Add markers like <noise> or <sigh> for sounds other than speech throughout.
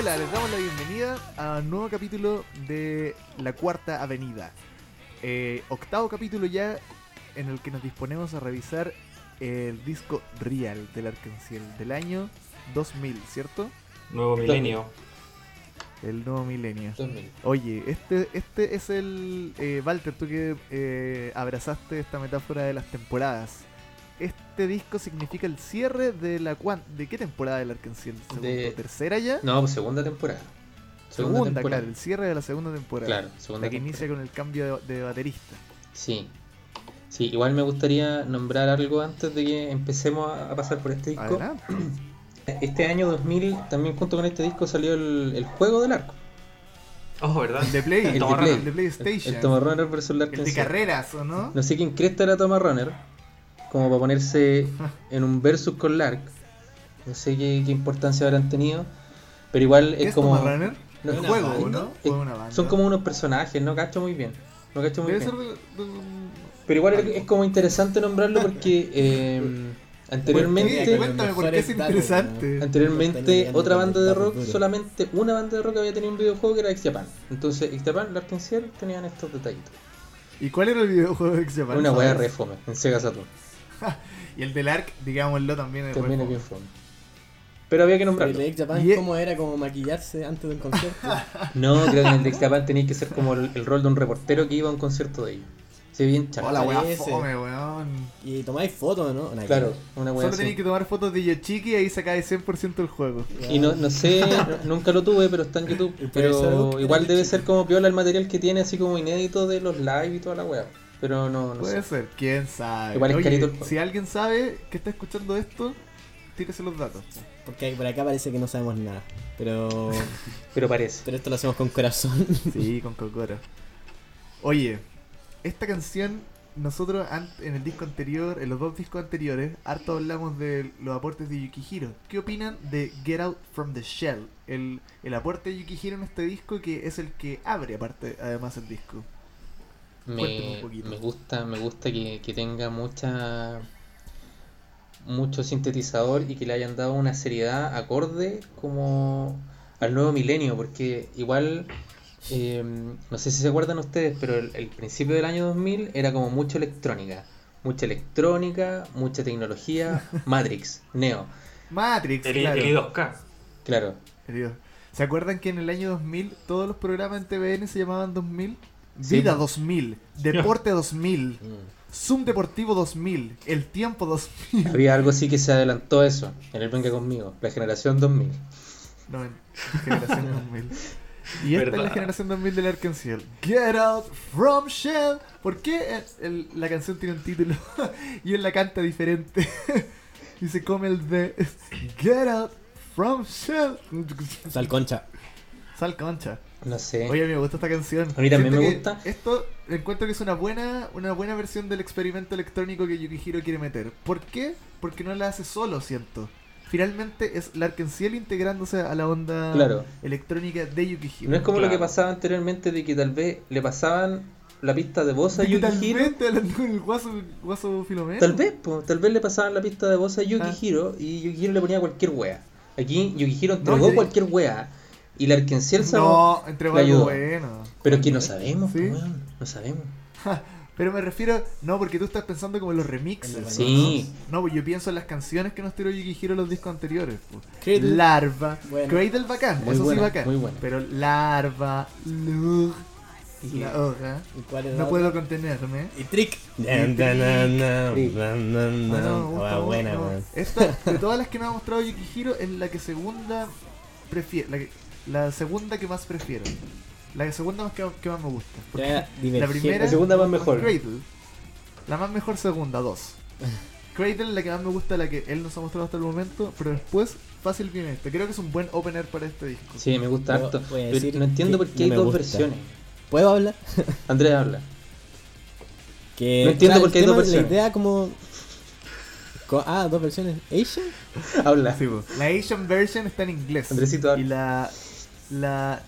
Hola, les damos la bienvenida a un nuevo capítulo de La Cuarta Avenida. Eh, octavo capítulo ya en el que nos disponemos a revisar el disco Real del Arcángel del año 2000, ¿cierto? Nuevo milenio. El nuevo milenio. 2000. Oye, este, este es el... Eh, Walter, tú que eh, abrazaste esta metáfora de las temporadas. Este disco significa el cierre de la... cuan- ¿De qué temporada del? ¿Segundo, De- ¿Tercera ya? No, pues segunda temporada. Segunda, claro, el cierre de la segunda temporada. Claro, segunda la que temporada. inicia con el cambio de, de baterista. Sí. Sí, igual me gustaría nombrar algo antes de que empecemos a a pasar por este disco. Adelante. <clears throat> Este año 2000, también junto con este disco salió el, el juego del arco. Oh, ¿verdad? El de Play, El de Tomorrow, Play. el de PlayStation. El Tomorrow Runner vs. El de carreras, ¿o no? No sé quién cresta era Thomas Runner, como para ponerse en un versus con Lark. No sé qué, qué importancia habrán tenido, pero igual ¿Qué es es como... Runner? No, ¿El es- juego, banda? no? es- ¿O una banda? son como unos personajes, no cacho muy bien. No cacho muy Debe bien. ser de, Pero igual es, es como interesante nombrarlo porque <laughs> eh, ¿Por anteriormente, qué? Cuéntame, ¿por qué es interesante? anteriormente otra banda de rock, solamente una banda de rock había tenido un videojuego que era X Japan. Entonces X Japan, Lark and Ciel tenían estos detallitos. ¿Y cuál era el videojuego de X-Japan? Una weá ¿Sabes? re fome en Sega Saturn. <laughs> Y el del Ark, digámoslo, también es También es bien fome. Pero había que El nombrarlo. de X Japan, Y- ¿cómo era? Como maquillarse antes de un concierto. <laughs> No, creo que en el de X Japan tenía que ser como el, el rol de un reportero que iba a un concierto de ellos. Se ve bien chato. Hola, fome, weón. y tomáis fotos, ¿no? Claro, una weá Solo tenéis que tomar fotos de Yoshiki y ahí sacáis 100% el juego. Y no, no sé, no- nunca lo tuve, pero está en YouTube. El Pero igual debe ser como piola el material que tiene, así como inédito de los live y toda la weá. Pero no, no Puede sé. ser, quién sabe. Igual es Oye, carito el juego. si alguien sabe que está escuchando esto, tírese los datos. Porque por acá parece que no sabemos nada. Pero, <laughs> Pero parece. pero esto lo hacemos con corazón. <laughs> Sí, con <laughs> Cocoro. Oye, esta canción, nosotros en el disco anterior, en los dos discos anteriores, harto hablamos de los aportes de Yukihiro. ¿Qué opinan de Get Out from the Shell? El, el aporte de Yukihiro en este disco que es el que abre aparte, además el disco. Me, me gusta, me gusta que, que tenga mucha mucho sintetizador y que le hayan dado una seriedad acorde como al nuevo milenio, porque igual eh, no sé si se acuerdan ustedes, pero el, el principio del año 2000 era como mucho electrónica, mucha electrónica, mucha tecnología, <laughs> Matrix, Neo, Matrix, El, claro. el I2K. claro. Querido. ¿Se acuerdan que en el año 2000 todos los programas en TVN se llamaban 2000? Sí, Vida po. 2000, Deporte 2000, <laughs> Zoom Deportivo 2000, El Tiempo 2000. Había algo así que se adelantó eso, en el Venga Conmigo, la generación 2000. No, en generación 2000. <laughs> Y esta es la generación 2000 del Arcángel. Get out from shell. ¿Por qué el- el- la canción tiene un título <laughs> y él la canta diferente? y se come el de Get out from shell. Sal concha. Sal concha. No sé. Oye, me gusta esta canción. A mí también Siento me gusta. Esto encuentro que es una buena, una buena versión del experimento electrónico que Yukihiro quiere meter. ¿Por qué? Porque no la hace solo, siento. Finalmente es Larkenciel integrándose a la onda Claro. electrónica de Yukihiro. No es como lo que pasaba anteriormente de que tal vez le pasaban la pista de voz a Yukihiro. Hablando con el guaso, guaso Filomeno. Tal vez, po, tal vez le pasaban la pista de voz a Yukihiro y Yukihiro le ponía cualquier wea. Aquí Yukihiro No, entregó yo- cualquier wea y la Arkenciel No, entregó algo ayudó. bueno. Pero es que no sabemos, Sí. no sabemos. Pero me refiero, no, porque tú estás pensando como en los remixes. Sí. No, pues yo pienso en las canciones que nos tiró Yukihiro en los discos anteriores. pues. Cradle. Larva. Bueno. Cradle bacán, Muy eso buena, sí bacán. muy buena. Pero Larva, Lug, la hoja. ¿Y cuál era No la puedo otra? contenerme. Y Trick. Trick. Ah, me Ah, me buena. Esta, de todas las que nos ha mostrado Yukihiro, es la que segunda prefiero. La, que- la segunda que más prefiero. La segunda más que, que más me gusta. Porque Ya, la primera. La segunda más mejor. Cradle. La más mejor segunda, dos. <laughs> Cradle, la que más me gusta, la que él nos ha mostrado hasta el momento, pero después fácil viene este. Creo que es un buen opener para este disco. Sí, me gusta harto. Pero no entiendo por qué no hay dos gusta. versiones. ¿Puedo hablar? <laughs> Andrés habla. Que, No entiendo claro, por qué hay dos versiones. La idea como... co- Ah, dos versiones. ¿Asian? Habla. Sí, la Asian version está en inglés. Andresito habla. Y la, la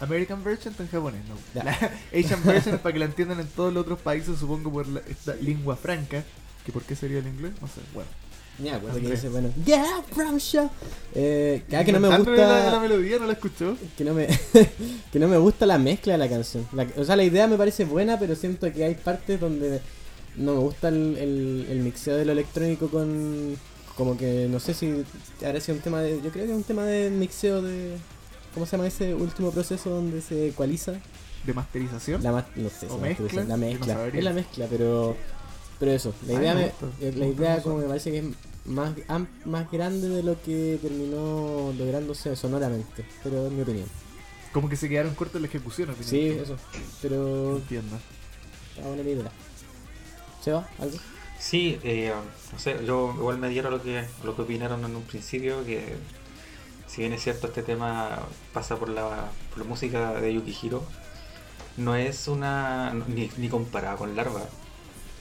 American version está en japonés, ¿no? Ya. La <laughs> Asian version es para que la entiendan en todos los otros países, supongo por la, esta lengua franca. ¿Que por qué sería el inglés? No sé, bueno. Me acuerdo que Andrés. dice, bueno, yeah, from show. Eh, ah, que no me Inventándole La, la gusta. melodía no la escuchó. Que no me, <laughs> que no me gusta la mezcla de la canción. La- o sea, la idea me parece buena, pero siento que hay partes donde no me gusta el, el, el mixeo de lo electrónico con. Como que no sé si habrá sido un tema de. Yo creo que es un tema de mixeo de. ¿Cómo se llama ese último proceso donde se ecualiza? De masterización. La ma- no sé, ¿O mezcla? la no mezcla. es la mezcla, pero pero eso, la idea me me, Me la idea como me parece que es más más grande de lo que terminó lográndose sonoramente, pero en mi opinión. Como que se quedaron cortos en la ejecución. opinión. Sí, eso. Pero Entiendo. está buena la idea. ¿Se va? ¿Algo? Sí, eh, no sé, yo igual me dieron lo que, lo que opinaron en un principio, que si bien es cierto este tema pasa por la, por la música de Yukihiro, no es una ni, ni comparada con Larva.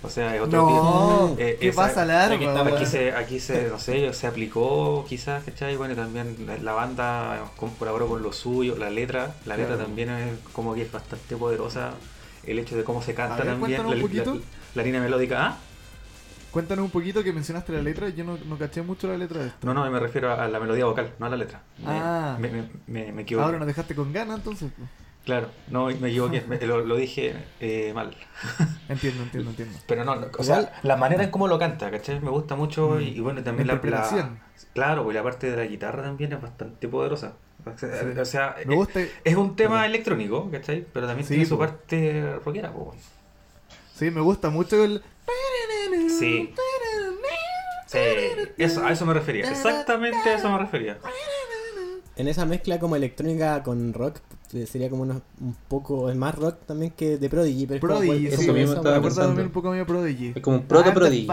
O sea, es otro No, tipo. eh, ¿qué esa- pasa, Larva? aquí se, aquí se, no sé, se aplicó quizás, ¿cachai? Bueno, también la- la banda colaboró con lo suyo, la letra, la letra Claro. también es como que es bastante poderosa, el hecho de cómo se canta ver, también, la línea melódica, ¿ah? Cuéntanos un poquito que mencionaste la letra. Yo no, no caché mucho la letra de esto. No, no, me refiero a la melodía vocal, no a la letra. Me, Ah. me, me, me- me equivoqué. Ahora nos dejaste con ganas, entonces. Claro, no, me equivoqué, me- lo, lo dije eh, mal. <laughs> Entiendo, entiendo, entiendo. Pero no, o sea, la manera en cómo lo canta, ¿cachai? Me gusta mucho y, y bueno, también La la. Claro, pues la parte de la guitarra también es bastante poderosa. O sea, Sí. o sea, Me eh, gusta. es un tema electrónico, ¿cachai? Pero también Sí, tiene su po. parte rockera, po. Sí, me gusta mucho el. Sí. Sí, eso, a eso me refería, exactamente a eso me refería. En esa mezcla como electrónica con rock eh, sería como unos- un poco es más rock también que de Prodigy, pero es como Prodigy, sí, eso mismo estaba Me wea. acuerdo pensando. también un poco a mi Prodigy. Es como un proto Prodigy.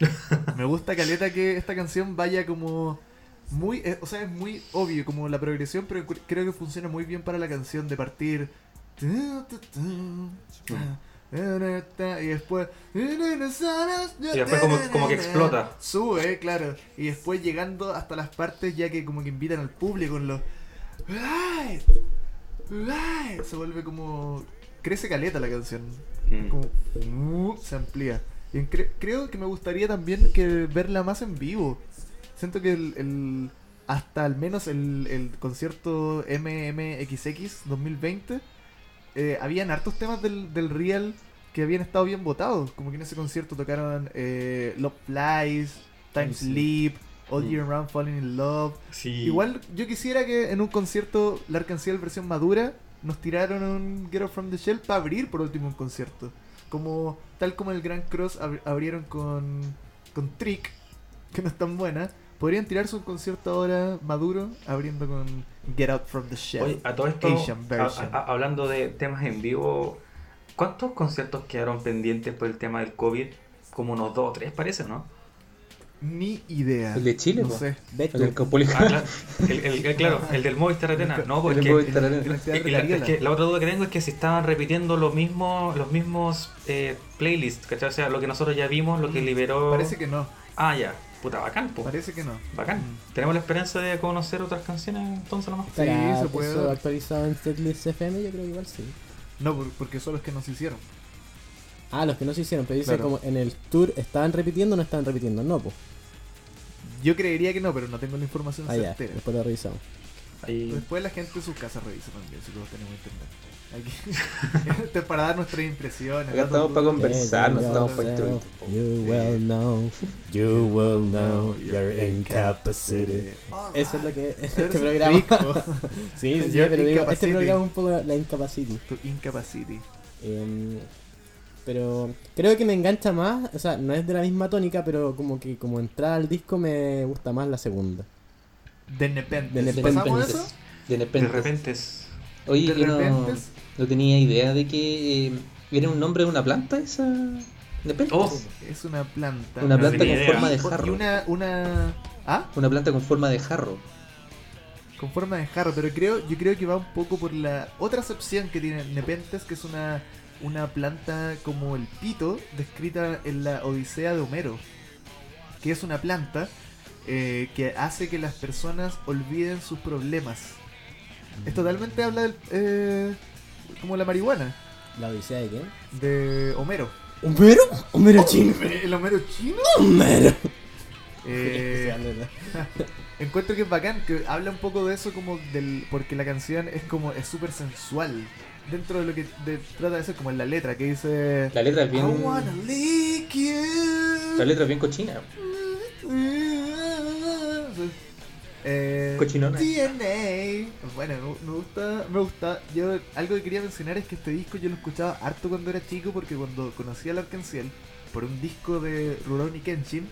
<laughs> Me gusta caleta que esta canción vaya como muy, eh, o sea, es muy obvio como la progresión, pero cre- creo que funciona muy bien para la canción de partir y después y después como- como que explota. Sube, claro, y después llegando hasta las partes ya que como que invitan al público con los se vuelve como crece caleta la canción Mm. como uh, se amplía. Y en- cre- creo que me gustaría también que verla más en vivo. Siento que el, el- hasta al menos el, el concierto MMXX 2020 eh, habían hartos temas del, del Real que habían estado bien votados. Como que en ese concierto tocaron eh, Love Flies, Time Sí. Sleep, All Mm. Year Round Falling in Love. Sí. Igual yo quisiera que en un concierto la Arcancel versión madura nos tiraron un Get Out from the Shell para abrir por último un concierto. Como tal como el Grand Cross ab- abrieron con, con Trick, que no es tan buena. Podrían tirarse un concierto ahora maduro abriendo con Get Out from the Shell. Oye, a todo esto, Asian version. a- hablando de temas en vivo, ¿cuántos conciertos quedaron pendientes por el tema del COVID? Como unos dos o tres, parece, ¿no? Ni idea. El de Chile, no po. sé. Beto. El del. Ah, claro. El, el- el- claro, el del Movistar Arena. No, El porque y la, es que la otra duda que tengo es que si estaban repitiendo los mismos los mismos eh, playlists, ¿cachai? O sea, lo que nosotros ya vimos, lo que liberó... Mm, Parece que no. Ah, ya. Puta, bacán, po. Parece que no. Bacán. Mm. Tenemos la esperanza de conocer otras canciones entonces nomás. ¿Estará Sí, se puede eso actualizado en Setlist FM? Yo creo que igual sí. No, por- porque son los que nos hicieron. Ah, los que no se hicieron, pero dice Claro. como en el tour estaban repitiendo o no estaban repitiendo. No, pues. Yo creería que no, pero no tengo la información Ah, ya, certera. después lo revisamos. Ahí- Después la gente en sus casas revisa también, si todos tenemos internet. Aquí. <laughs> Esto es para dar nuestras impresiones. Acá estamos para conversar, no Yeah, estamos para yourself, instruir. You will know, you will know No, your incapacity. Eso es lo que <laughs> este programa. <laughs> sí, sí, Your pero digo, este programa es un poco la incapacity. Tu incapacity. Em, pero creo que me engancha más, o sea, no es de la misma tónica, pero como que como entrada al disco me gusta más la segunda. De Nepenthes. De De Nepenthes. ¿Pasamos repente. eso? De de repente. repente. Oye, De yo no, repente. No tenía idea de que eh, era un nombre de una planta esa. Nepenthes. Oh. Es una planta. Una no planta con idea. forma de Y jarro. una, una. ¿Ah? Una planta con forma de jarro. Con forma de jarro, pero creo, yo creo que va un poco por la otra acepción que tiene Nepenthes, que es una, una planta como el pito, descrita en la Odisea de Homero. Que es una planta eh, que hace que las personas olviden sus problemas. Es totalmente habla del, eh, como la marihuana ¿La odisea de quién? de Homero. ¿Homero? ¿Homero chino? ¿El Homero chino? ¡Homero! <laughs> Eh, <laughs> encuentro que es bacán, que habla un poco de eso como del... Porque la canción es como, es súper sensual. Dentro de lo que de- trata de ser como en la letra, que dice... La letra es I bien. wanna lick you. La letra es bien cochina. Eh, Cochinona. DNA. Bueno, me, me gusta, me gusta. Yo algo que quería mencionar es que este disco yo lo escuchaba harto cuando era chico porque cuando conocí al Arcángel por un disco de Rurouni Kenshin,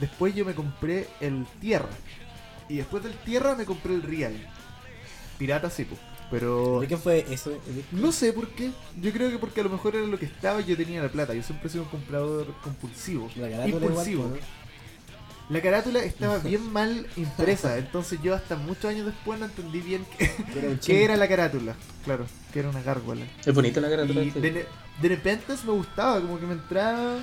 después yo me compré el Tierra. Y después del Tierra me compré el Real. Pirata sí, pues. Pero ¿De qué fue eso? no sé por qué. Yo creo que porque a lo mejor era lo que estaba y yo tenía la plata. Yo siempre he sido un comprador compulsivo. La igual, Impulsivo. ¿no? La carátula estaba <laughs> bien mal impresa, entonces yo hasta muchos años después no entendí bien qué, Que <laughs> era qué la carátula. Claro, que era una gárgola. Es bonita la carátula. Y de, de repente me gustaba, como que me entraba,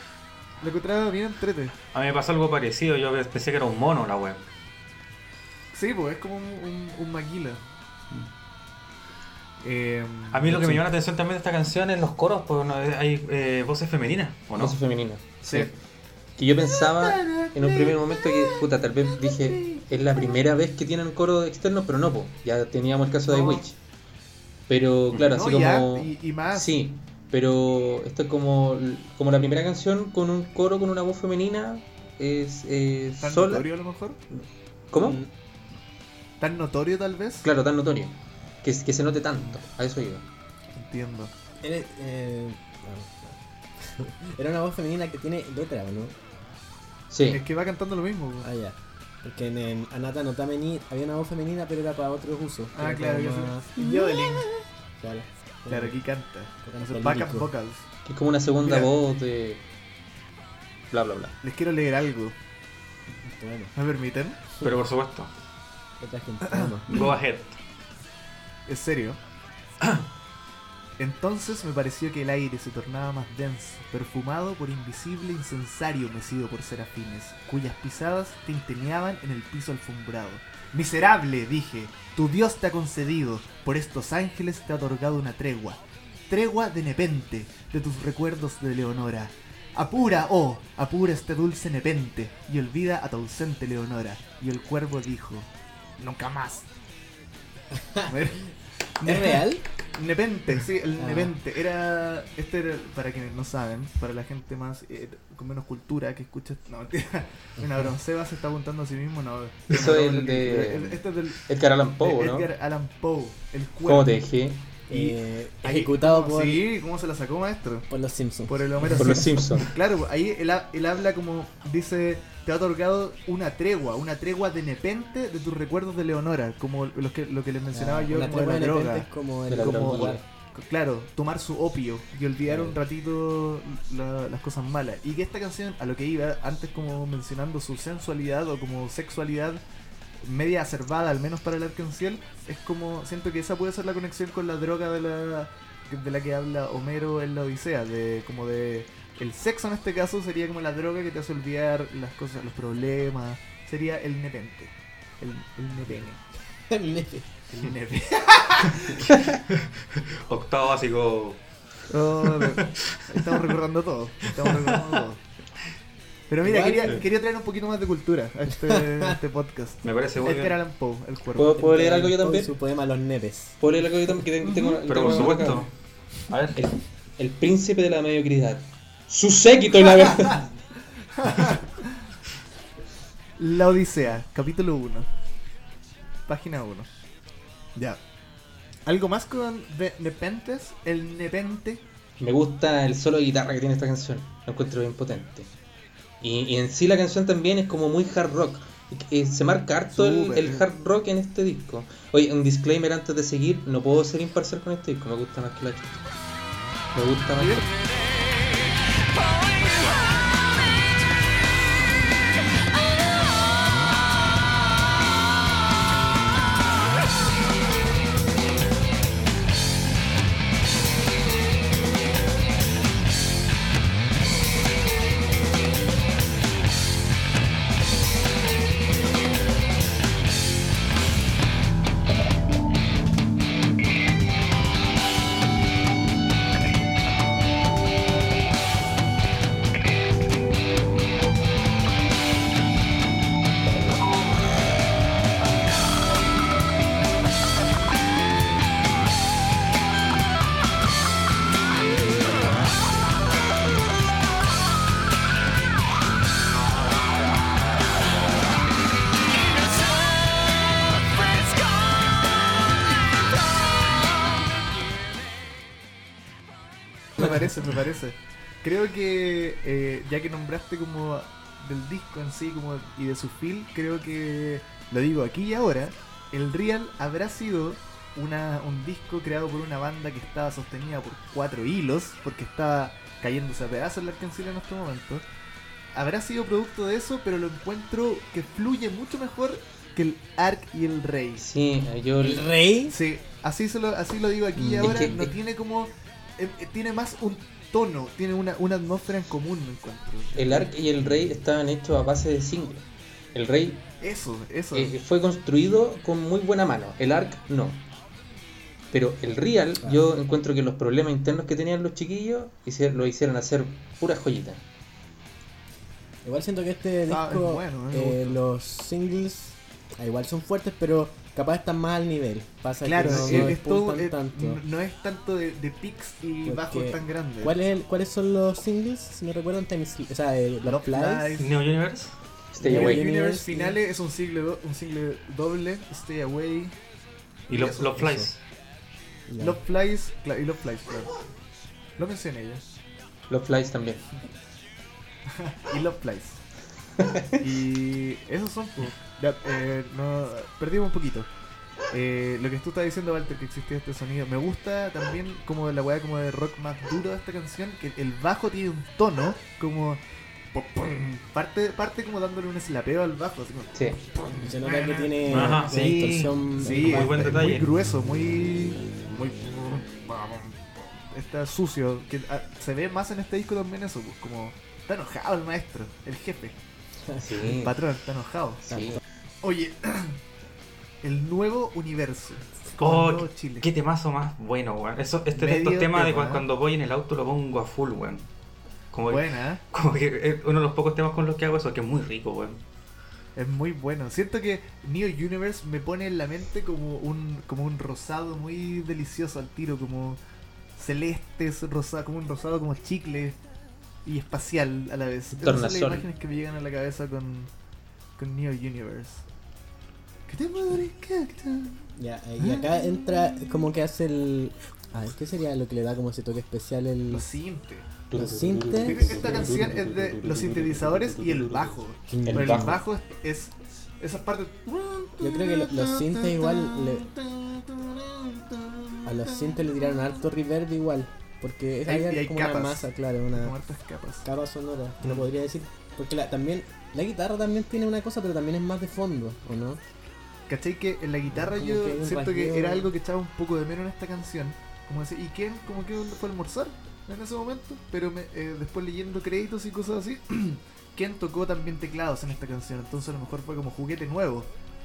lo encontraba bien entrete. A mí me pasó algo parecido, yo pensé que era un mono la web. Sí, pues es como un, un, un maquila. Eh, A mí lo que sí. me llama la atención también de esta canción es los coros, no, hay eh, voces femeninas, ¿o no? Voz femenina. Sí. Que yo pensaba <laughs> en un primer momento que, puta, tal vez dije, es la primera vez que tienen coro externo, pero no, pues, ya teníamos el caso de No. Witch. Pero claro, No, así ya, como... y, y más. Sí, pero esto es como, como la primera canción con un coro con una voz femenina, es eh, Tan sola. notorio a lo mejor. ¿Cómo? Mm, Tan notorio tal vez. Claro, tan notorio. Que, que se note tanto, a eso iba. Entiendo. Era, eh. <laughs> Era una voz femenina que tiene letra, ¿o no? Sí, Es que va cantando lo mismo. pues. Ah, ya. Porque en, en Anata no Tameni había una voz femenina, pero era para otros usos. Ah, claro, más- sí. Yodeling. Claro. Claro, aquí canta. Backup vocals. que es como una segunda Mira. voz de... Bla, bla, bla. Les quiero leer algo. Bueno, ¿Me permiten? Pero por supuesto, go ahead. ¿Es serio? <coughs> Entonces me pareció que el aire se tornaba más denso, perfumado por invisible incensario mecido por serafines, cuyas pisadas tintineaban en el piso alfombrado. Miserable, dije, tu Dios te ha concedido, por estos ángeles te ha otorgado una tregua. Tregua de nepente, de tus recuerdos de Leonora. Apura, oh, apura este dulce nepente, y olvida a tu ausente Leonora. Y el cuervo dijo, nunca más. <laughs> ¿Es real? Nepente, sí, el Ah. Nepente. Era. Este era, para quienes no saben, para la gente más eh, con menos cultura que escucha. No, mentira. <laughs> Seba se está apuntando a sí mismo, no. Eso no, es el de- Este es del. Edgar Allan Poe, ¿no? Edgar Allan Poe, el cuervo. ¿Cómo te dejé? Y Eh, ahí- ejecutado por, Sí, ¿cómo se la sacó, maestro? por los Simpsons. Por el Homero Por los Simpson. Simpsons. Claro, ahí él, ha- él habla como. Dice. Te ha otorgado una tregua, una tregua de nepente de tus recuerdos de Leonora, como los que, lo que les mencionaba Ah, yo como de la droga. es como De el la como- droga. Claro, tomar su opio y olvidar un ratito la- las cosas malas. Y que esta canción, a lo que iba, antes como mencionando su sensualidad o como sexualidad media acervada, al menos para el arcanciel, es como, siento que esa puede ser la conexión con la droga de la, de la que habla Homero en la Odisea, de como de... El sexo en este caso sería como la droga que te hace olvidar las cosas, los problemas. Sería el nepente. El, el nepene. El nepe. El nepe. <laughs> Octavo básico. Oh, estamos recordando todo. Estamos recordando todo. Pero mira, quería, eh. quería traer un poquito más de cultura a este, a este podcast. Me parece muy Edgar bien. Allan Poe, el cuervo. ¿Puedo, puedo leer algo yo también? Su poema Los Nepes. ¿Puedo leer algo yo también? Que tengo, tengo- Pero tengo por supuesto. acá. A ver. El, el príncipe de la mediocridad. Su séquito y la verdad. La Odisea, capítulo 1. Página 1. Ya. ¿Algo más con de Nepentes? El Nepente. Me gusta el solo de guitarra que tiene esta canción. Lo encuentro bien potente. Y, y en sí la canción también es como muy hard rock. Se marca harto el, hard rock en este disco. Oye, un disclaimer antes de seguir. No puedo ser imparcial con este disco. Me gusta más que la chucha. Me gusta más Bien. Que... parece, me parece. Creo que eh, ya que nombraste como del disco en sí como y de su feel, creo que lo digo aquí y ahora, el Real habrá sido una, un disco creado por una banda que estaba sostenida por cuatro hilos, porque estaba cayéndose a pedazos la canción en este momento. Habrá sido producto de eso, pero lo encuentro que fluye mucho mejor que el Ark y el Rey. Sí, yo ¿El rey? Sí, así, se lo, así lo digo aquí y Mm. ahora. Es que- no es- tiene como. Eh, eh, tiene más un tono, tiene una, una atmósfera en común, me encuentro. el Ark y el Rey estaban hechos a base de single. El Rey Eso, eso. eh, fue construido con muy buena mano, el Ark no. Pero el Real, Ah. yo encuentro que los problemas internos que tenían los chiquillos lo hicieron hacer pura joyita. Igual siento que este disco, Ah, bueno, eh, gusta. los singles, ah, igual son fuertes, pero capaz están más al nivel. Pasa claro, que no, no es todo, eh, tanto. no es tanto de, de pics y Porque- bajos tan grandes. ¿Cuál es el- ¿Cuáles son los singles? Si me recuerdan, Time o sea, eh, Love Love Flies. Flies. Neo Universe. Stay Yeah, Away. yeah. Universe Universe, finales es un single, do- un single doble, Stay Away. Y Love, Love Flies. Ya. Love Flies, cla- y Love Flies, claro. Lo mencioné ya. Los Flies también. <laughs> y Love Flies. <laughs> y esos son. pues, ya, eh, no, perdimos un poquito. Eh, lo que tú estás diciendo, Walter, que existía este sonido. Me gusta también como la weá como de rock más duro de esta canción, que el bajo tiene un tono como. Parte, parte como dándole un slapeo al bajo. Así como, Sí. Se nota que tiene Ajá, una sí, distorsión Sí, Muy buen es detalle. Muy grueso, muy. muy está sucio. Que ah, se ve más en este disco también eso, pues, como. Está enojado el maestro, el jefe. <laughs> Sí. El patrón, está enojado. sí. Oye, <clears throat> el nuevo universo. Oh, nuevo qué, Chile. qué temazo más bueno, weón. Eso, este de estos temas de tema, ¿eh? cuando voy en el auto lo pongo a full, weón. Como, Buena, ¿eh? <laughs> como que es uno de los pocos temas con los que hago eso, que es muy rico, weón. es muy bueno. Siento que Neo Universe me pone en la mente como un, como un rosado muy delicioso al tiro, como celestes, rosado, como un rosado como chicle y espacial a la vez. Esas son las imágenes que me llegan a la cabeza con, con Neo Universe. ¿Qué te madre, cacta? Ya, y acá entra como que hace el. Ah, ¿qué sería lo que le da como ese toque especial el. Los sintes. Los sintes. Esta canción es de los sintetizadores y el bajo. El Pero el bajo. bajo es, es esas partes. Yo creo que lo- los sintes igual le- A los sintes le tiraron harto reverb igual. Porque es Hay- hay como una capas. masa, claro, una capas. capa sonora. Que no Mm. podría decir. Porque la, también. La guitarra también tiene una cosa, pero también es más de fondo, ¿o no? ¿Cachai? Que en la guitarra Como yo que siento que era algo que echaba un poco de menos en esta canción. Como decir, ¿y quién? Como que fue a almorzar en ese momento. Pero me- eh, después leyendo créditos y cosas así, <clears throat> Ken tocó también teclados en esta canción. Entonces a lo mejor fue como juguete nuevo.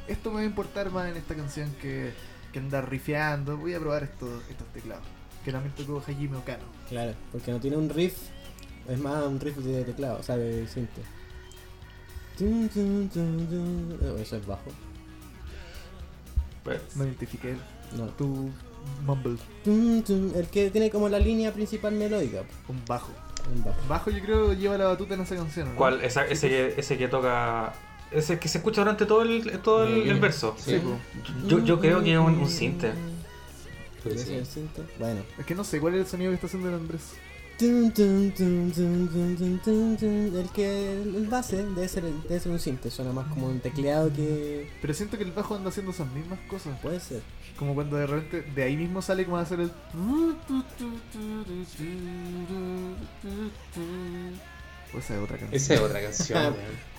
Esto me va a importar más en esta canción que, que andar rifeando. Voy a probar estos, estos teclados. Que también tocó Hajime Okano. Claro, porque no tiene un riff. Es más un riff de teclado, o sea, de. Oh, Eso es bajo. Pues, No identifiqué No. tu mumble. El que tiene como la línea principal melódica. Un bajo. Un bajo. Bajo yo creo lleva la batuta en esa canción. ¿no? ¿Cuál? Esa- ese, que, ese que toca. Ese que se escucha durante todo el, todo el, el verso. Sí, po. Yo, yo creo que es un, un sinte. Bueno. Es que no sé cuál es el sonido que está haciendo el Andrés. El que el base debe ser, debe ser un sinte, suena más como un tecleado que Pero siento que el bajo anda haciendo esas mismas cosas. puede ser. Como cuando de repente de ahí mismo sale como a hacer el. O esa es otra canción. Esa es otra canción, weón.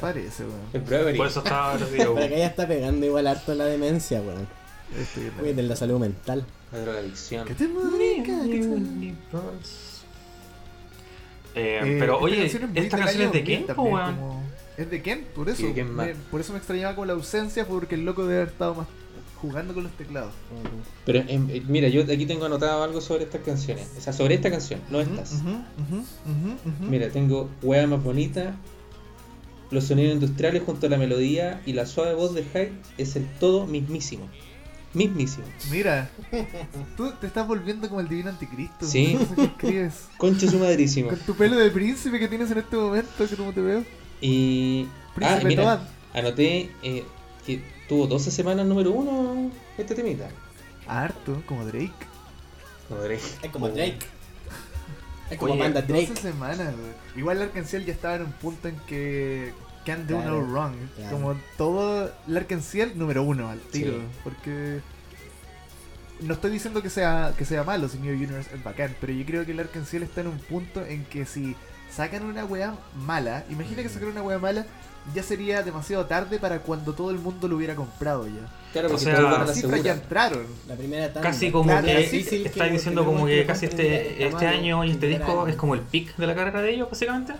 Parece, weón. Por eso estaba perdido. Para que ella está pegando igual harto la demencia, weón. De la salud mental. La drogadicción. ¿Qué te marica? ¿Qué te- Eh, Eh, pero esta oye, canción esta canción es de 2000 quién, po, también, weón? como- Es de Ken, por eso. Me- por eso me extrañaba con la ausencia, porque el loco debe haber estado más jugando con los teclados. Pero em, eh, mira, yo aquí tengo anotado algo sobre estas canciones. O sea, sobre esta canción, no estas. Mira, tengo Hueá más bonita, los sonidos industriales junto a la melodía y la suave voz de Hyde es el todo mismísimo. Mismísimo. Mira, tú te estás volviendo como el divino anticristo. Sí. escribes. Concha su madrísimo. Con tu pelo de príncipe que tienes en este momento, que como te veo. Y. Ah, Príncipe mira, Toad. anoté eh, que tuvo 12 semanas número uno este temita. Harto, como Drake. Joder. Es como Drake. Es como Oye, banda 12 Drake. semanas, güey. Igual Larkenciel ya estaba en un punto en que Can't do Claro, no wrong. claro. Como todo Larkenciel número uno al tiro. Sí. Porque no estoy diciendo que sea que sea malo si New Universe es bacán, pero yo creo que Larkenciel está en un punto en que si sacan una weá mala, imagina que sacar una weá mala ya sería demasiado tarde para cuando todo el mundo lo hubiera comprado ya. Claro, O porque sea, todo va a Las la cifras ya entraron. La primera tanda. Casi como Claro, que difícil está que diciendo como que que casi este, está este año y este disco es como el pick de la carrera de ellos, básicamente.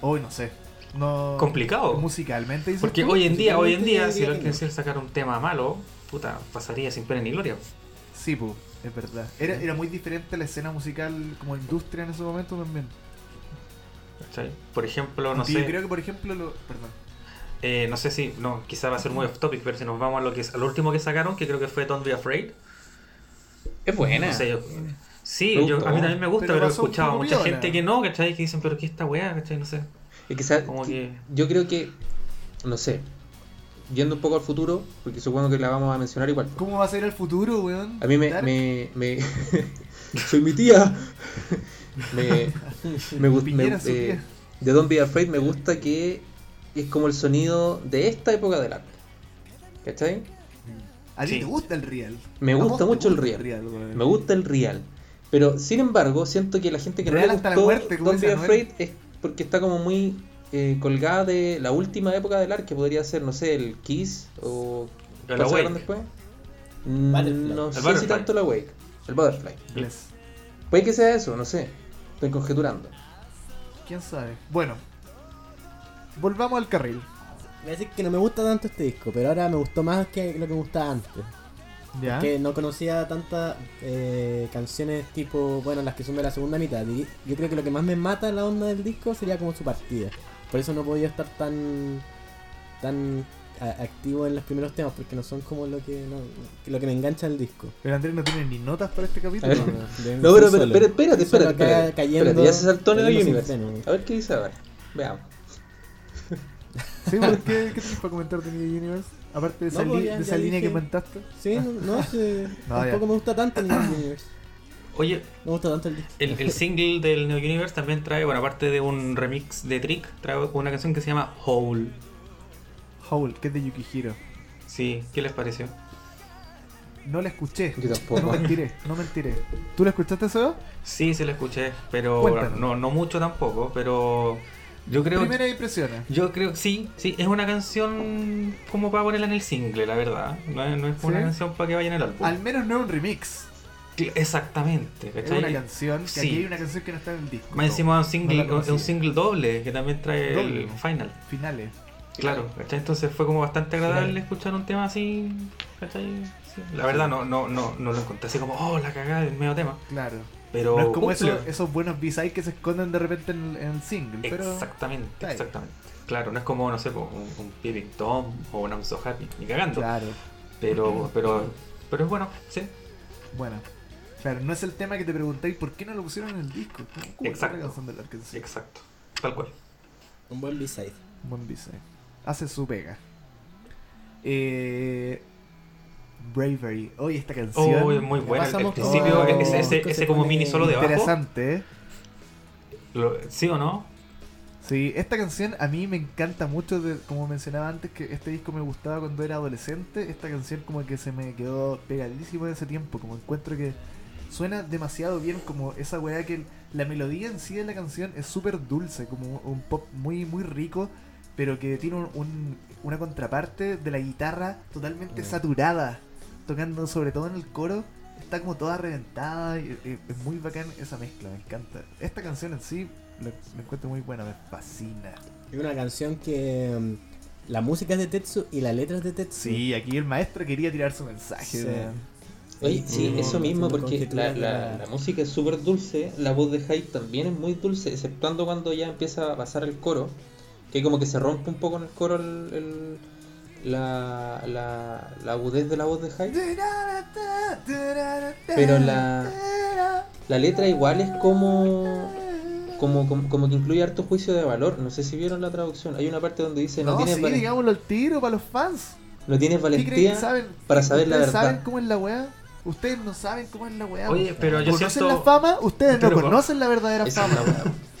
Hoy no sé. No Complicado. Musicalmente Porque tú? hoy en día, hoy en día, si el que sacara un tema malo, puta, pasaría sin pena ni gloria. Sí, pu, es verdad. Era, era muy diferente la escena musical como industria en ese momento también. Por ejemplo, no sé, Yo creo que, por ejemplo, lo... Perdón. eh, no sé si, no, quizá va a ser muy off topic, pero si nos vamos a lo que es, a lo último que sacaron, que creo que fue Don't Be Afraid. Es buena. No sé, yo- sí, yo, a mí también me gusta, Pero pero, he escuchado a mucha gente que no, ¿cachai? Que dicen, pero ¿qué esta weá? ¿cachai? No sé. Es que, ¿sabes? Como que. Yo creo que, no sé, yendo un poco al futuro, porque supongo que la vamos a mencionar igual. ¿Cómo va a ser el futuro, weón? A mí me... Me, me- <laughs> soy mi tía. me, me su tía. de Don't Be Afraid me gusta que es como el sonido de esta época del arte. ¿Cachai? A ti Sí. te gusta el real. Me gusta mucho el real. Me gusta el real. Pero sin embargo, siento que la gente que Real no le hasta la gustó muerte, como Don't Be. Afraid es porque está como muy eh, colgada de la última época del art, que podría ser, no sé, el Kiss o El ¿cuál sacaron Awake. después? Butterfly. No El sé si tanto la Wake. El Butterfly. Puede que sea eso, no sé. Estoy conjeturando. ¿Quién sabe? Bueno. Volvamos al carril. Voy a decir que no me gusta tanto este disco, pero ahora me gustó más que lo que me gustaba antes. ¿Ya? Que no conocía tantas eh, canciones tipo, bueno, las que son de la segunda mitad. Y yo creo que lo que más me mata la onda del disco sería como su partida. Por eso no podía estar tan tan a- activo en los primeros temas, porque no son como lo que, no- lo que me engancha el disco. Pero Andrés no tiene ni notas para este capítulo. No, pero, pero, pero espérate, espérate, espérate. cayendo- Espérate, ya se saltó sin Universe. freno. A ver qué dice ahora. Veamos. Sí, ¿por qué? ¿Qué tienes para comentar de New Universe? Aparte de No, esa, pues li- ya- de esa línea que dije. comentaste. Sí, no, no <laughs> sé, No, tampoco ya. me gusta tanto New Universe. Oye, No me gusta tanto el el, el single del Neo Universe también trae, bueno, aparte de un remix de Trick, trae una canción que se llama Hole. Howl, que es de Yukihiro. Sí, ¿qué les pareció? No la escuché. Yo tampoco. No mentiré, no mentiré. ¿Tú la escuchaste eso? Sí, sí la escuché, pero Cuéntanos. no, no mucho tampoco, pero yo creo Primera impresiones. yo creo sí, sí, es una canción como para ponerla en el single, la verdad. No es, no es una ¿Sí? canción para que vaya en el álbum. Al menos no es un remix. Exactamente, Es una canción. Que Sí. aquí hay una canción que no está en el disco. Más encima un single, No un, single doble que también trae Doble. el final. Finales. Claro, ¿cachai? Entonces fue como bastante agradable escuchar un tema así, ¿cachai? Sí. La verdad no, no, no, no lo encontré así como, oh, la cagada del medio tema. Claro. Pero no es como esos, buenos B-sides que se esconden de repente en, en el single. Pero Exactamente, exactamente. Claro, no es como, no sé, un, un Peeping Tom o un I'm So Happy, ni cagando. Claro. Pero, pero, pero es bueno, sí. Bueno. Claro, no es el tema que te preguntáis por qué no lo pusieron en el disco. ¿Cómo, cómo está Exacto. la? Exacto, tal cual. Un buen B-side. Buen B-side. Hace su pega. Eh, Bravery. Oye, esta canción. Oh, muy buena. Al principio, ese, como mini solo de abajo. Interesante, ¿eh? ¿Sí o no? Sí, esta canción a mí me encanta mucho, de, como mencionaba antes, que este disco me gustaba cuando era adolescente. Esta canción como que se me quedó pegadísimo en ese tiempo, como encuentro que suena demasiado bien, como esa weá que la melodía en sí de la canción es súper dulce, como un pop muy muy rico, pero que tiene un- un- una contraparte de la guitarra totalmente Mm. saturada, tocando sobre todo en el coro. Está como toda reventada y, y- es muy bacán esa mezcla, me encanta. Esta canción en sí la, la encuentro muy buena, me fascina. Es una canción que mm, la música es de Tetsu y la letra es de Tetsu. Sí, aquí el maestro quería tirar su mensaje. Sí. Oye, sí, Mm, eso mismo, porque la, conjeturas de la, la- la música es súper dulce, la voz de Hyde también es muy dulce, exceptuando cuando ya empieza a pasar el coro, que como que se rompe un poco en el coro el, el- la, la, la agudez de la voz de Hyde. Pero la- La letra igual es como, como, como, como que incluye harto juicio de valor, no sé si vieron la traducción, hay una parte donde dice no, No, tienes, sí, valen- digámoslo al tiro para los fans. no tienes ¿Qué creen valentía saben? para saber la ¿Ustedes verdad. saben cómo es la weá? Ustedes no saben cómo es la weá. Oye, pero yo ¿Conocen siento- la fama? Ustedes no conocen la verdadera fama.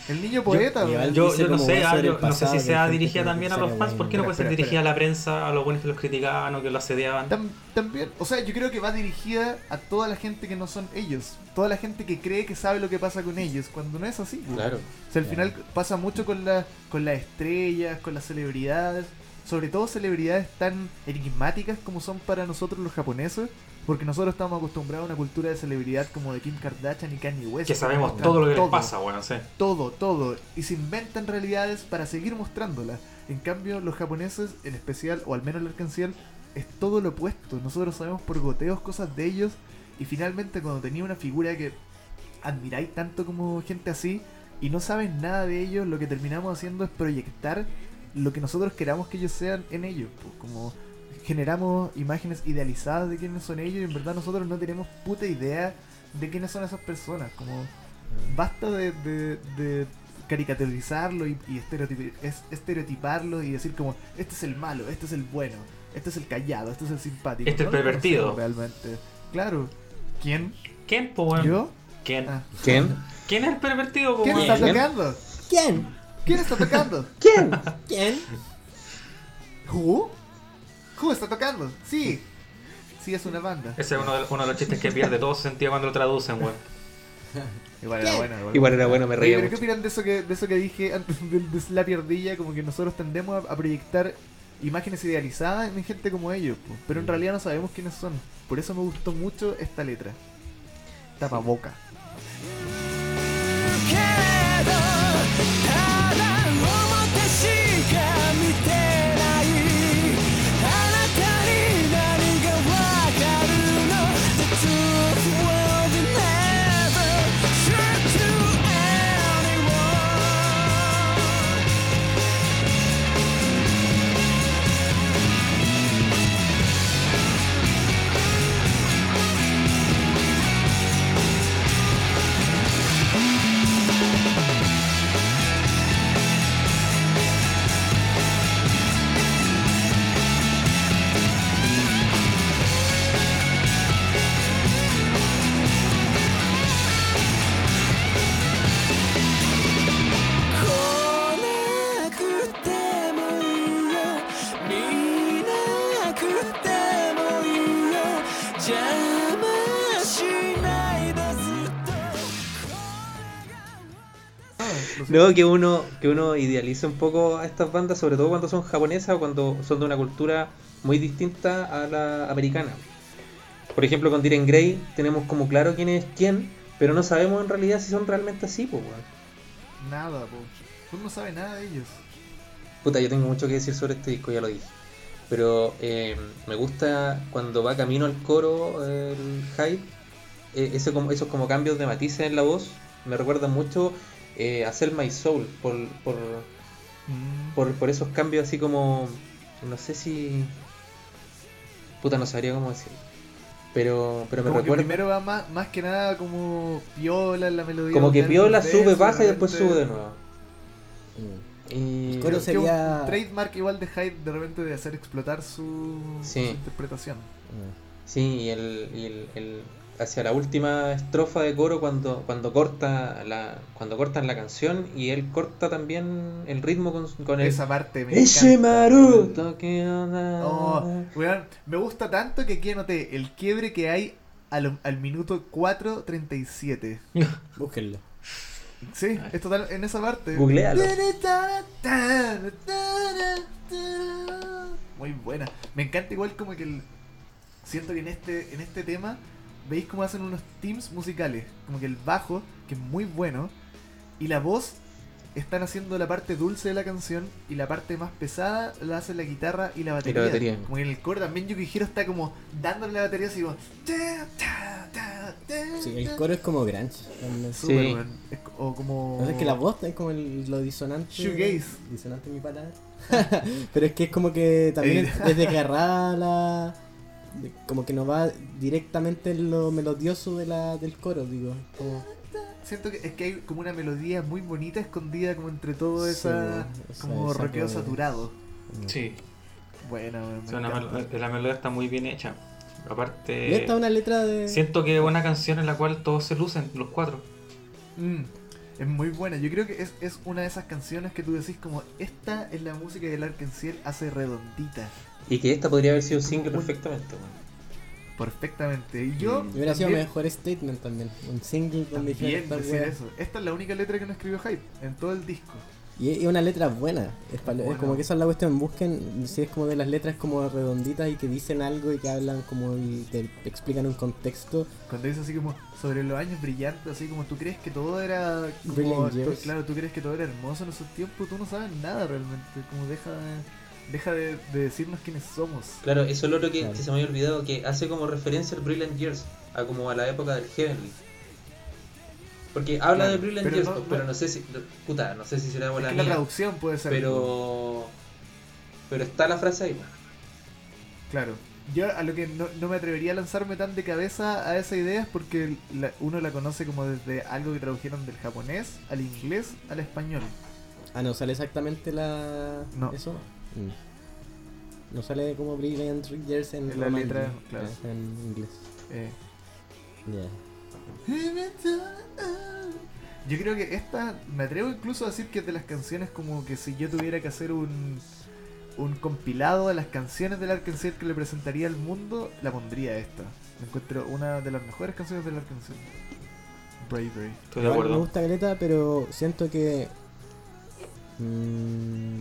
El niño poeta, Yo-. Yo, no sé, ah, yo no sé si sea dirigida también a los fans. ¿Por qué no puede ser dirigida a la prensa, a los buenos que los criticaban o que los asediaban? Tam- también, o sea, yo creo que va dirigida a toda la gente que no son ellos. Toda la gente que cree que sabe lo que pasa con ellos, cuando no es así. Claro. O sea, al Claro. final pasa mucho con, la, con las estrellas, con las celebridades, sobre todo celebridades tan enigmáticas como son para nosotros los japoneses, porque nosotros estamos acostumbrados a una cultura de celebridad como de Kim Kardashian y Kanye West. Que sabemos todo lo que les todo, pasa, weón, sí. Todo, todo. Y se inventan realidades para seguir mostrándolas. En cambio, los japoneses, en especial, o al menos el arcanciel, es todo lo opuesto. Nosotros sabemos por goteos cosas de ellos. Y finalmente, cuando tenía una figura que admiráis tanto como gente así, y no sabes nada de ellos, lo que terminamos haciendo es proyectar lo que nosotros queramos que ellos sean en ellos. pues, como generamos imágenes idealizadas de quiénes son ellos, y en verdad nosotros no tenemos puta idea de quiénes son esas personas. Como basta de, de, de caricaturizarlo y, y estereotipi- es- estereotiparlo y decir como este es el malo, este es el bueno, este es el callado, este es el simpático. Este es No pervertido. Realmente. Claro. ¿Quién? ¿Quién, po? ¿Yo? ¿Quién? Ah. ¿Quién? <laughs> ¿Quién es el pervertido, po, ¿Quién está tocando? ¿Quién? ¿Quién está tocando? ¿Quién? ¿Quién? ¿Who? ¿Who está tocando? Sí. Sí, es una banda. Ese es uno de, uno de los chistes que pierde todo sentido cuando lo traducen, weón. Igual era bueno. Igual era bueno, me Oye, reía pero ¿qué opinan de eso que, de eso que dije antes de, de la pierdilla? Como que nosotros tendemos a, a proyectar imágenes idealizadas en gente como ellos, po, pero en Mm. realidad no sabemos quiénes son. Por eso me gustó mucho esta letra. Tapaboca. け Yeah. No, que uno, que uno idealiza un poco a estas bandas, sobre todo cuando son japonesas o cuando son de una cultura muy distinta a la americana. Por ejemplo, con Diren Grey tenemos como claro quién es quién, pero no sabemos en realidad si son realmente así, pues, weón. Nada, po. Uno no sabe nada de ellos. Puta, yo tengo mucho que decir sobre este disco, ya lo dije. Pero eh, me gusta cuando va camino al coro el hype, eh, ese esos como cambios de matices en la voz, me recuerdan mucho eh, a Sell My Soul, por, por, Mm. por, por esos cambios así como, no sé si... Puta, no sabría cómo decir. Pero, pero me Como que recuerda... primero va más, más que nada como piola en la melodía. Como que piola, sube, baja y después sube de nuevo. Mm. Y... Creo que un- trademark igual de Hyde de repente de hacer explotar su, Sí. su interpretación. Mm. Sí, y, el, y el, el- hacia la última estrofa de coro cuando, cuando corta la, cuando cortan la canción y él corta también el ritmo con, con el Esa parte me anda- Oh, weón, me gusta tanto que aquí anoté el quiebre que hay al, al minuto 4.37. <laughs> Búsquenlo. Sí, es total en esa parte. Googlealo. Muy buena. Me encanta igual como que el... Siento que en este, en este tema veis cómo hacen unos teams musicales. Como que el bajo, que es muy bueno, y la voz están haciendo la parte dulce de la canción y la parte más pesada la hace la guitarra y la batería. batería. Como que en el coro también Yukihiro está como dándole la batería así como... Sí, el coro es como grunge. Sí. Es o como... O sea, es que la voz es como el- lo disonante. Shoegaze. Disonante mi palabra. <laughs> Pero es que es como que también es desgarrada la. Como que no va directamente en lo melodioso de la, del coro, digo. Como- Siento que es que hay como una melodía muy bonita escondida como entre todo Sí, esa o sea, como esa rockeo como- saturado. Sí, Bueno, o sea, mel- la melodía está muy bien hecha. Aparte, Y esta es una letra de. siento que es una canción en la cual todos se lucen, los cuatro. Mm, es muy buena. Yo creo que es, es una de esas canciones que tú decís como esta es la música que el Arkenciel hace redondita. Y que esta podría haber sido single perfectamente, weón. Perfectamente. Y yo Y hubiera sido también- mejor statement también. Un single también esta decir eso. Esta es la única letra que no escribió Hype en todo el disco. Y es y una letra buena. Es, es Bueno. como que esa es la cuestión. Busquen si es como de las letras como redonditas y que dicen algo y que hablan como y te explican un contexto. Cuando dice así como sobre los años brillantes, así como tú crees que todo era como, tú- claro, tú crees que todo era hermoso en esos tiempos, tú no sabes nada realmente, como deja de, deja de, de decirnos quiénes somos. Claro, eso es lo otro que, Claro. que se me había olvidado, que hace como referencia al Brilliant Years, a como a la época del Heavenly. Porque habla Claro, de Brilliant pero Years, no- no- pero no sé si, puta, no sé si será la mía, traducción puede ser pero pero está la frase ahí. Claro. Yo a lo que no, no me atrevería a lanzarme tan de cabeza a esa idea es porque la- uno la conoce como desde algo que tradujeron del japonés al inglés al español. Ah, no sale exactamente la. No. ¿Eso? Mm. No sale como Brilliant Years en, En la romance, letra, claro. en inglés. Eh. Yo creo que esta, me atrevo incluso a decir que es de las canciones como que si yo tuviera que hacer un, un compilado de las canciones del Arkansas que le presentaría al mundo, la pondría esta. Me encuentro una de las mejores canciones del Arkansas. Bravery. Estoy de Igual me acuerdo. gusta Greta, pero siento que. mm,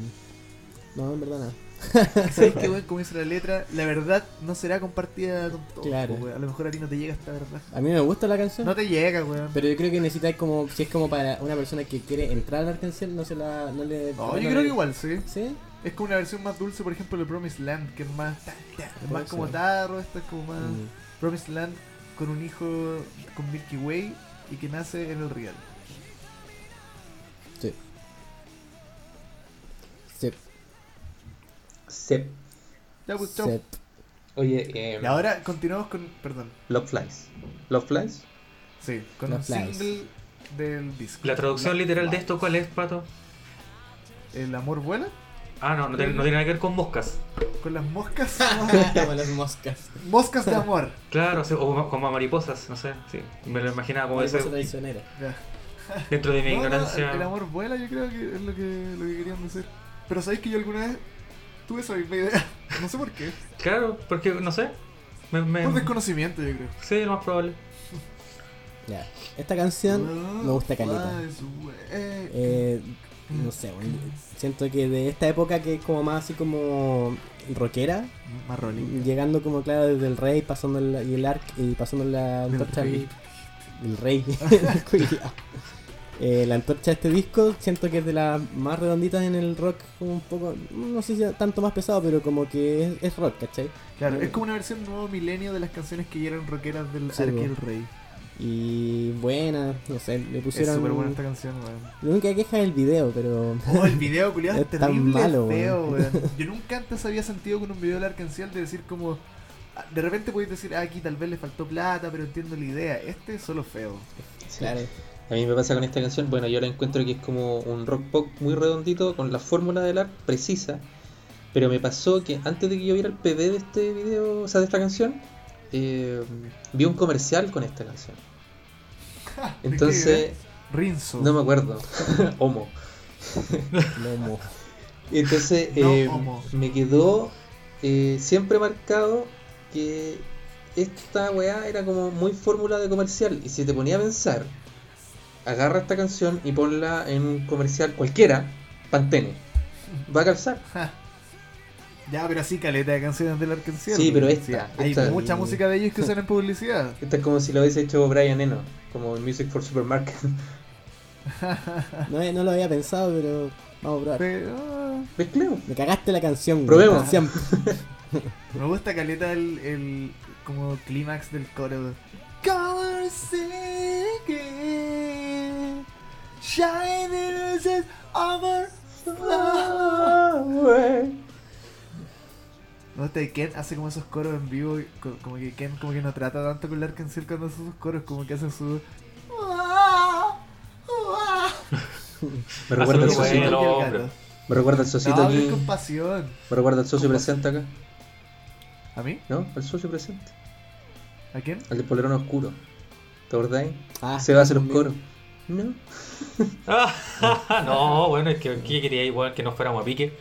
no, en verdad nada. <laughs> ¿Sabes qué, weón? Como dice la letra, la verdad no será compartida con todos. Claro. weón. A lo mejor a ti no te llega esta verdad. A mí me gusta la canción. No te llega, weón. Pero yo creo que necesitáis como. Si es como para una persona que quiere entrar al Arkansas, no se la. No le. No, yo creo que igual, sí. ¿Sí? Es como una versión más dulce, por ejemplo, de Promised Land, que es más, es más como tarro, esta es como más Mm. Promised Land con un hijo con Milky Way y que nace en el real. Sep. Ya, pues, chao. Sep. Oye, eh, Y ahora continuamos con, perdón, Love Flies. Love Flies. sí, con un Flies. single del disco. La traducción literal de esto, ¿cuál es, Pato? ¿El amor vuela? Ah, no, no tiene, no tiene nada que ver con moscas. Con las moscas. <laughs> Como las moscas. moscas de amor. Claro, o, sea, o como mariposas, no sé, sí. Me lo imaginaba como ese, Mariposa traicionera. Ya. dentro de mi No, no, ignorancia. el, el amor vuela, yo creo que es lo que, lo que querían decir. Pero sabéis que yo alguna vez tuve esa misma idea. <laughs> No sé por qué. Claro, porque, no sé. Me, me- Por desconocimiento, yo creo. sí, lo más probable. Ya. Esta canción me gusta caleta. Flies away. Eh, no sé, bueno, siento que de esta época que es como más así como rockera, Más llegando como claro desde el rey, pasando el, y el arc y pasando la El antorcha rey. el rey. <laughs> <laughs> Eh, la antorcha de este disco siento que es de las más redonditas en el rock, como un poco, no sé si tanto más pesado, pero como que es, es rock, ¿cachai? Claro, es como una versión nuevo milenio de las canciones que ya eran rockeras del Sí, Ark po. y el Rey. Y buena, no sé, le Es pusieron... súper buena esta canción, weón. La única queja es el video, pero... Oh, el video culiado <laughs> es Es tan terrible, malo, feo, weón. <laughs> Yo nunca antes había sentido con un video del Arkenciel de decir como. ah, De repente podéis decir, ah, aquí tal vez le faltó plata, pero entiendo la idea. Este es solo feo. Claro. A mí me pasa con esta canción, bueno, yo la encuentro que es como un rock pop muy redondito, con la fórmula del art precisa, pero me pasó que antes de que yo viera el PV de este video, o sea, de esta canción, eh, vi un comercial con esta canción. <laughs> Entonces, Rinzo. no me acuerdo, <laughs> Homo. Lomo. Y Entonces No, eh, homo. me quedó eh, siempre marcado que esta weá era como muy fórmula de comercial. Y si te ponía a pensar, agarra esta canción y ponla en un comercial cualquiera, Pantene. Va a calzar. Ja. Ya, pero así caleta de canciones del Arkenciel. Sí, pero weón. esta, hay esta- mucha música de ellos que usan en publicidad. <laughs> Esta es como si lo hubiese hecho Brian Eno, como en Music for Supermarket. <laughs> No, no lo había pensado, pero vamos a probar. Pero, Mezcleo. Me cagaste la canción, güey. Probemos. Canción. <laughs> me gusta caleta el, el como clímax del coro. Color singing, shining overflows. Me gusta que Ken hace como esos coros en vivo, y co- como que Ken como que no trata tanto con el Arkansas cuando hace sus coros, como que hace su... Me recuerda el socito. Me recuerda el socito No, aquí. hables con pasión. Me recuerda el socio presente acá. ¿A mí? ¿No? El socio presente. ¿A quién? Al de polerón oscuro. ¿Te acordáis? Ah, Se va a hacer los coros. No. <laughs> no, bueno, es que ¿qué quería igual que nos fuéramos a pique.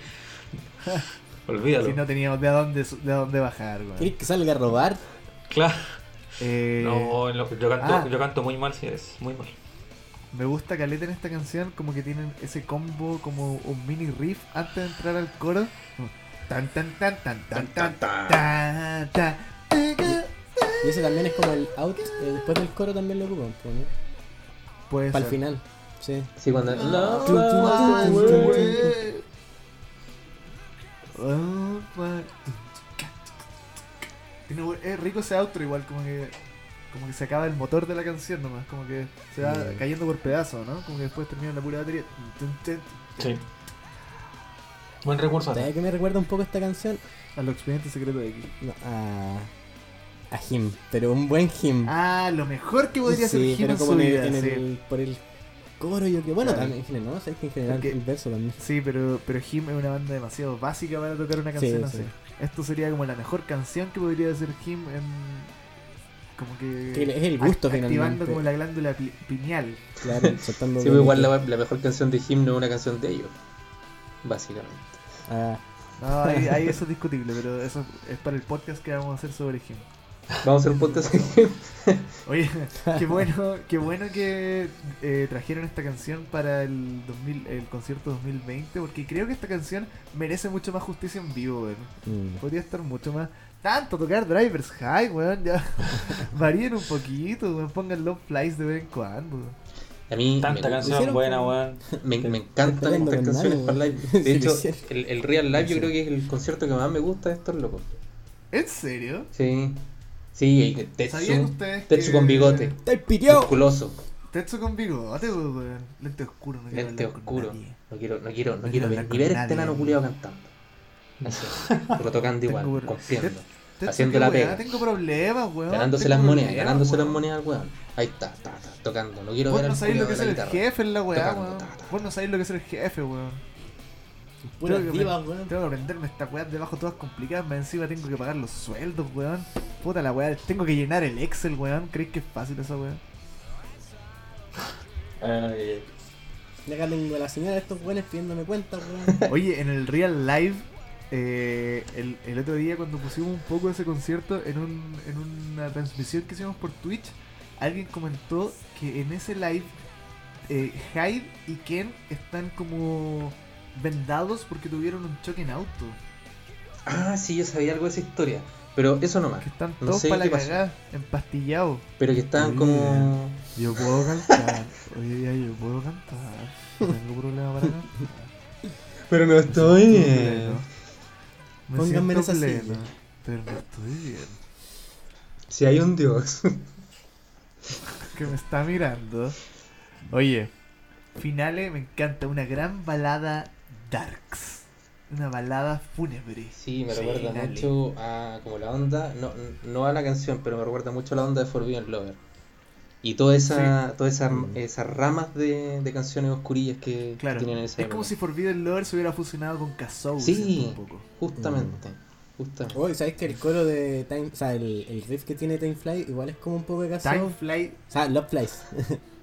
Olvídalo. Si no teníamos de dónde, de dónde bajar, weón. ¿Quieres que salga a robar? Claro. Eh... No, yo canto, ah. yo canto muy mal, si es muy mal. Me gusta Caleta en esta canción, como que tienen ese combo, como un mini riff antes de entrar al coro. Tan tan tan tan tan tan tan tan. Y ese también es como el out, eh, después del coro también lo ocupan, ¿no? Puede Para el final. Sí. Sí, cuando. No, Es rico ese outro igual, como que como que se acaba el motor de la canción nomás, como que se va Mm. cayendo por pedazos, ¿no? Como que después termina la pura batería. Sí. Buen recurso. ¿Sabes qué me recuerda un poco esta canción? A los expedientes secretos de aquí. No, a. A Him, pero un buen Him. Ah, lo mejor que podría sí, ser Jim pero en como su en el, vida, en sí. el- por el coro yo que bueno Claro. también en general, ¿no? Sabes que en general Porque- el verso también. Sí, pero, pero Him es una banda demasiado básica para tocar una Sí, canción sí. así. Esto sería como la mejor canción que podría hacer Him en. Como que. Que es el gusto act- Activando finalmente. como la glándula pi- pineal. Claro, soltando <laughs> Sí, pero igual la, la mejor canción de Hymn no es una canción de ellos. Básicamente. Ah, No, ahí, ahí <laughs> eso es discutible, pero eso es para el podcast que vamos a hacer sobre Him. Vamos a hacer un podcast. <laughs> Oye, qué bueno, qué bueno que eh, trajeron esta canción para el 2000, el concierto 2020, porque creo que esta canción merece mucho más justicia en vivo, weón. mm. Podría estar mucho más. Tanto tocar Drivers High, weón, ya. <laughs> Varíen un poquito, weón. Pongan Love Flies de vez en cuando. A mí Tanta me, canción hicieron buena, weón. me, me encantan estas canciones para. <laughs> Sí, De hecho, el, el Real Live yo Sí. creo que es el concierto que más me gusta de estos locos. ¿En serio? Sí. Sí, ¿Sabían Tetsu. ustedes Tetsu que- con bigote. ¡Te el pitió! Musculoso. Tetsu con bigote, weón. Lente oscuro, no quiero Lente hablar con oscuro. nadie. No quiero, no quiero, no quiero ver, ni con ver nadie. este enano culiado cantando. <laughs> Así. Pero tocando igual, Tengo. Tetsu, Haciendo qué la weá, pega. Tengo problemas, weón. Ganándose las monedas, ganándose las monedas al weón. Ahí está, está, está, tocando. No quiero Vos ver no al sabéis lo culiao que es de la el guitarra. jefe en la weá, Tocando, weón. ta, ta. Vos no sabéis lo que es el jefe, weón. Puras Tengo que divas, weón. Tengo que aprenderme estas weas debajo todas complicadas, más encima tengo que pagar los sueldos, weón. Puta la weá, tengo que llenar el Excel, weón. ¿Crees que es fácil esa weá? Ay, Y acá tengo a la señora de estos buenos pidiéndome cuentas, weón. <laughs> Oye, en el Real Live, eh, el, el otro día cuando pusimos un poco de ese concierto en, un, en una transmisión que hicimos por Twitch, alguien comentó que en ese live eh, Hyde y Ken están como vendados porque tuvieron un choque en auto. Ah, sí, yo sabía algo de esa historia. Pero eso nomás. Que están No todos sé para la cagada, empastillados. Pero que estaban Oye. como. Yo puedo cantar. Oye, ya yo puedo cantar. No tengo problema para cantar. Pero no Me estoy bien. pleno. Me Pónganme en esa pleno, silla. pero no estoy bien. Si hay un dios. Que me está mirando. Oye, finales me encanta. Una gran balada darks. Una balada fúnebre. Sí, me Sí, recuerda dale. mucho a como la onda, no, no a la canción, pero me recuerda mucho a la onda de Forbidden Lover. Y toda esa, todas esas, Mm. esas ramas de, de canciones oscurillas que, que Claro. tienen en Es esa como si Forbidden Lover se hubiera fusionado con Kazoo. Sí. un poco. Justamente, justamente. Oye, ¿sabes que el coro de Time, o sea, el, el riff que tiene Time Fly igual es como un poco de caso? Time Flight. O sea, Love Flies. <laughs>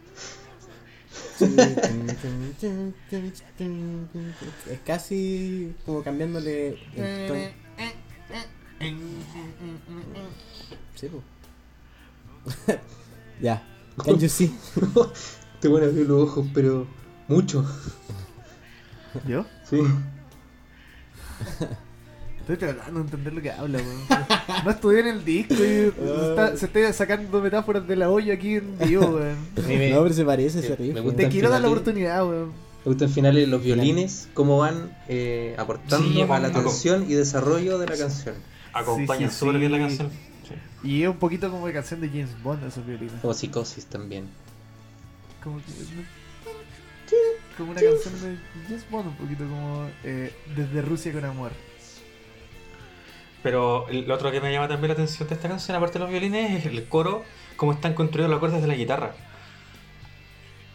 es casi como cambiándole el tono. Sí, po. <laughs> ya. Can you see? Te van a abrir los ojos, pero mucho. ¿Yo? Sí. <laughs> Estoy tratando de entender lo que habla, weón. No estudié en el disco y se está, se está sacando metáforas de la olla aquí en vivo, <laughs> weón. No, pero se parece me weón. gusta. Te quiero dar la oportunidad, weón. me gustan finales los violines, cómo van eh, aportando Sí, a la tensión y desarrollo de la canción. Acompaña Sí, sí, súper bien la sí. canción. Sí. Y es un poquito como de canción de James Bond esos violines. Como psicosis también. Como que. Como una canción de James Bond, un poquito como eh, Desde Rusia con amor. Pero el- lo otro que me llama también la atención de esta canción, aparte de los violines, es el coro, cómo están construidos los acordes de la guitarra.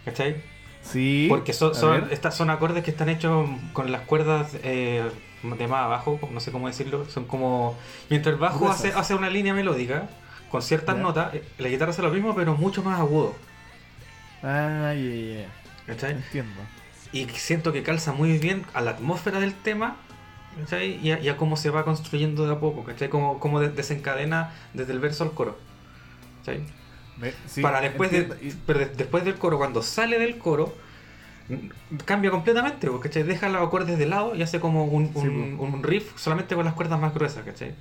¿Cachai? Sí. Porque son, son, estas son acordes que están hechos con las cuerdas eh, de más abajo, no sé cómo decirlo. Son como. Mientras el bajo hace, hace una línea melódica, con ciertas notas, eh, la guitarra hace lo mismo, pero mucho más agudo. Ah, ya, ya. ¿cachai? Entiendo. Y siento que calza muy bien a la atmósfera del tema ¿cachai? Y, a, y a cómo se va construyendo de a poco, ¿cachai? Cómo, cómo de- desencadena desde el verso al coro. ¿cachai? Me- sí, Para después, de, entiendo. Pero de- después del coro, cuando sale del coro, cambia completamente, porque ¿cachai? deja los acordes de lado y hace como un, Sí, un, un riff solamente con las cuerdas más gruesas, ¿cachai?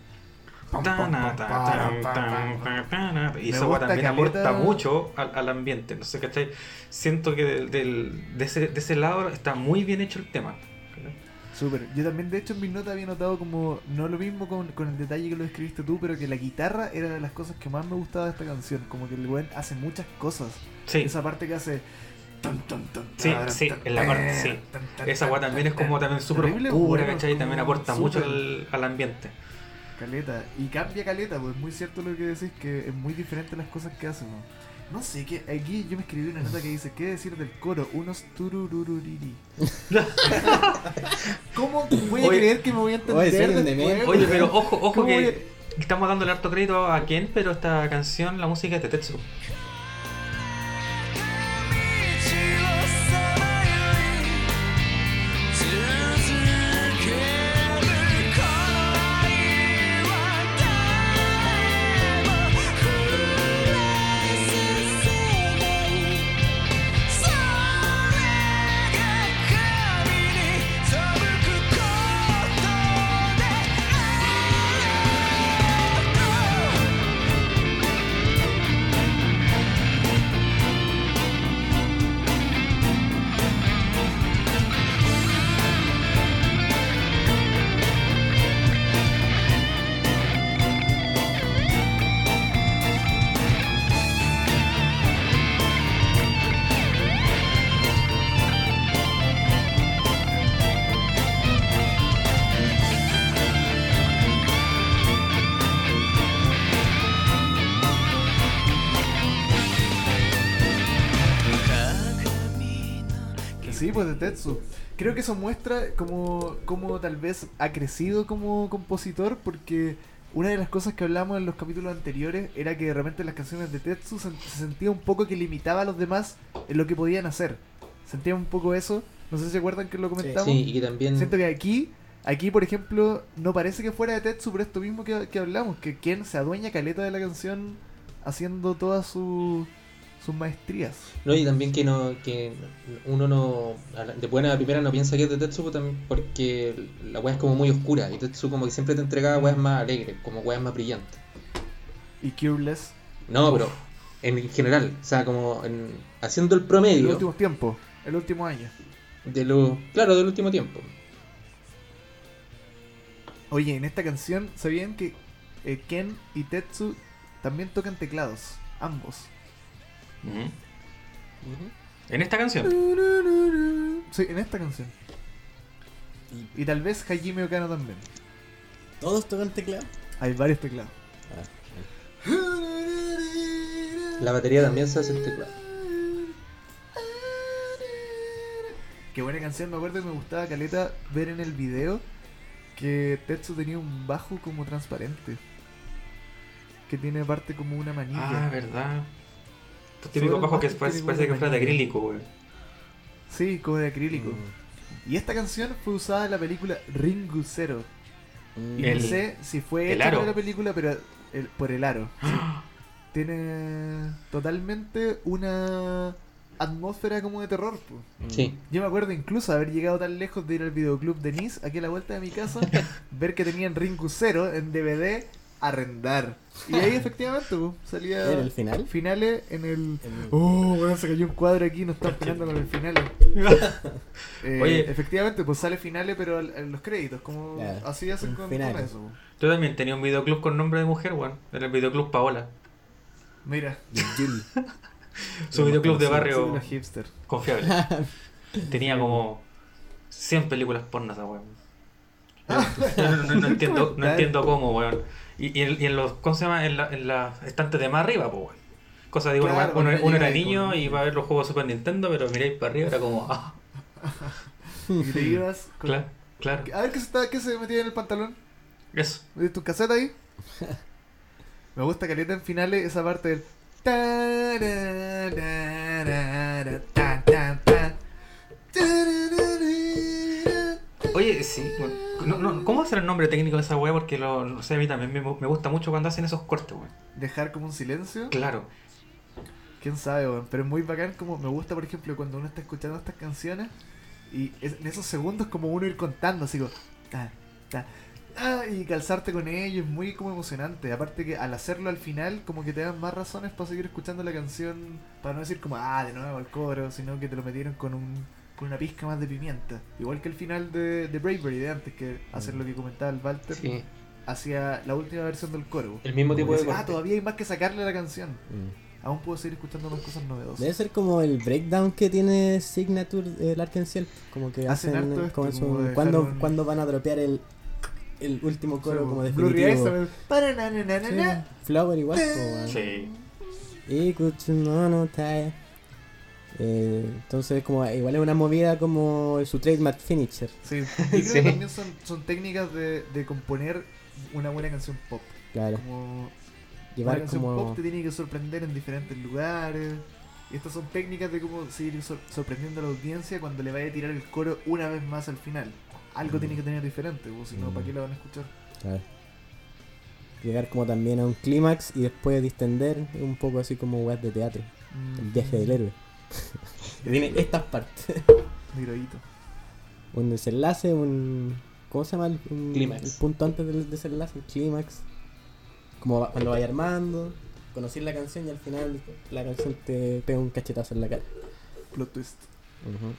Y eso gusta también aporta mucho al, al ambiente. No sé, ¿cachai? Siento que del, del- de, ese, de ese lado está muy bien hecho el tema. Súper. Yo también, de hecho, en mis notas había notado como, no lo mismo con, con el detalle que lo describiste tú, pero que la guitarra era de las cosas que más me gustaba de esta canción. Como que el buen hace muchas cosas. Sí, Esa parte que hace. Sí, sí, en la parte- sí. esa weá también es como también súper oscura, ¿cachai? También como aporta mucho al, al ambiente. Caleta. Y cambia caleta, pues es muy cierto lo que decís, que es muy diferente las cosas que hace. ¿no? No sé, que aquí yo me escribí una nota que dice, ¿qué decir del coro? Unos tururururiri. <laughs> ¿Cómo voy a Oye, creer que me voy a entender oye, después? Oye, pero ojo, ojo ¿Cómo voy que estamos dándole harto crédito a Ken, pero esta canción, la música es de Tetsu. Creo que eso muestra como, como tal vez ha crecido como compositor porque una de las cosas que hablamos en los capítulos anteriores era que de repente las canciones de Tetsu se, se sentía un poco que limitaba a los demás en lo que podían hacer. Sentía un poco eso. No sé si se acuerdan que lo comentamos. Sí, y que también. Siento que aquí, aquí por ejemplo, no parece que fuera de Tetsu, pero esto mismo que, que hablamos, que quien se adueña caleta de la canción haciendo todas su- sus maestrías. No, y también que no que uno no de buena primera no piensa que es de también porque la weá es como muy oscura y Tetsuko como que siempre te entregaba weas más alegres, como weas más brillantes. Y Cureless, No, pero en general, o sea, como en- haciendo el en los promedio últimos tiempos, el último año. de lo claro, del último tiempo. Oye, en esta canción, ¿sabían que eh, Ken y Tetsu también tocan teclados? Ambos. En esta canción. Sí, en esta canción. Y tal vez Hajime Okano también. ¿Todos tocan teclado? Hay varios teclados. La batería también se hace en teclado. Qué buena canción, me acuerdo que me gustaba Caleta ver en el video que Tetsu tenía un bajo como transparente. Que tiene parte como una manilla. Ah, verdad. Estos típicos Solo bajos que parece, que fuera de acrílico, güey. Sí, como de acrílico. Mm. Y esta canción fue usada en la película Ringu Zero. Mm. Y El- no sé si fue el hecha aro. para la película, pero el- por el aro. sí. <gasps> Tiene totalmente una atmósfera como de terror. Mm. Sí. Yo me acuerdo incluso haber llegado tan lejos de ir al videoclub de Nice, aquí a la vuelta de mi casa, <laughs> ver que tenían Ringu Zero en DVD arrendar. Y ahí <laughs> efectivamente po, salía ¿Era el final? finales en el... El- Oh, bueno, se cayó un cuadro aquí, nos están peleando con el final. <laughs> Eh, Oye. efectivamente, pues sale finales, pero al- en los créditos, como Ya, así hacen con, con eso. po. Yo también tenía un videoclub con nombre de mujer, weón. Era el videoclub Paola. Mira. <laughs> Su videoclub de barrio los hipster. confiable. Tenía como 100 películas pornas, weón. No, no- no- no entiendo, no entiendo cómo, weón. Y, y en, y en los, ¿cómo se llama? En la, en la estante de más arriba, pues, weón. Cosa de, uno, Claro, uno, cuando uno era niño y iba a ver los juegos de Super Nintendo, pero miráis para arriba era como, ah, <laughs> Y te ibas con- claro, claro. A ver qué se, está, qué se metía en el pantalón. Eso. ¿Ves tu caseta ahí? <laughs> Me gusta caleta en finales esa parte del. Oye, sí. bueno, no, no, ¿Cómo hacer el nombre técnico de esa weá? Porque lo, no sé, a mí también me, me gusta mucho cuando hacen esos cortes, weón. Dejar como un silencio. Claro. Quién sabe, weón. Pero es muy bacán como me gusta, por ejemplo, cuando uno está escuchando estas canciones y es- en esos segundos como uno ir contando, así como ta, ta, ah, y calzarte con ello es muy como emocionante. Aparte que al hacerlo al final, como que te dan más razones para seguir escuchando la canción, para no decir como, ah, de nuevo el coro, sino que te lo metieron con un con una pizca más de pimienta. Igual que el final de, de Bravery de antes, que hacer lo que comentaba el Walter, Sí, hacia la última versión del coro. el mismo tipo de que, ah, todavía hay más que sacarle la canción. Mm. Aún puedo seguir escuchando más cosas novedosas. Debe ser como el breakdown que tiene Signature el Arkansas. Como que Hacen hacen. harto esto, como como su- dejar ¿cuándo, un- cuándo van a dropear el, el último coro como definitivo? Paranananana. Sí, Flower igual. Sí. Y. Eh, entonces como igual es una movida como su trademark finisher. Sí, y <laughs> creo Sí. que también son, son técnicas de, de componer una buena canción pop. Claro. Como una Llevar canción como pop te tiene que sorprender en diferentes lugares. Y estas son técnicas de cómo seguir sor- sorprendiendo a la audiencia cuando le vaya a tirar el coro una vez más al final. Algo Mm. tiene que tener diferente, o si no, Mm. ¿para qué la van a escuchar? Claro. Llegar como también a un clímax y después distender un poco así como web de teatro. Mm. El viaje del héroe. <laughs> Que tiene estas partes. Un desenlace, un. ¿Cómo se llama? el- Un, Clímax. El punto antes del desenlace, el clímax. Como va- cuando vaya armando, conocer la canción y al final la canción te pega un cachetazo en la cara. Plot twist.「抜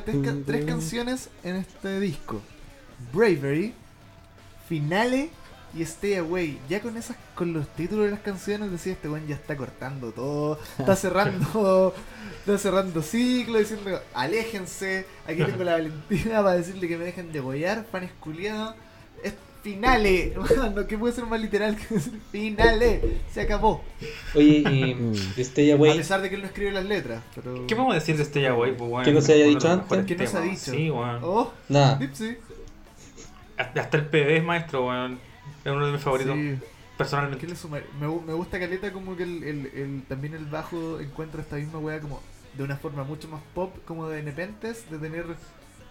Tres, ca- tres canciones en este disco. Bravery, Finale y Stay Away. Ya con esas, con los títulos de las canciones decía este weón ya está cortando todo, está <laughs> cerrando, está cerrando ciclo, diciendo aléjense, aquí <laughs> tengo la Valentina para decirle que me dejen de bollar, fanes culiados. Finale, <laughs> no que puede ser más literal que decir finale, se acabó. Oye, y <laughs> de Stay A pesar de que él no escribe las letras, pero... ¿Qué podemos decir de Stay Away? Pues, weón? Que no se haya dicho antes. ¿Qué no se ha dicho? Sí, weón. Oh, nada. Dipsy. Hasta el PB es maestro, weón. Es uno de mis favoritos, Sí. ¿Qué personalmente. le suma? Me, me gusta Caleta como que el, el, el- también el bajo encuentra esta misma wea como de una forma mucho más pop como de Nepentes, de tener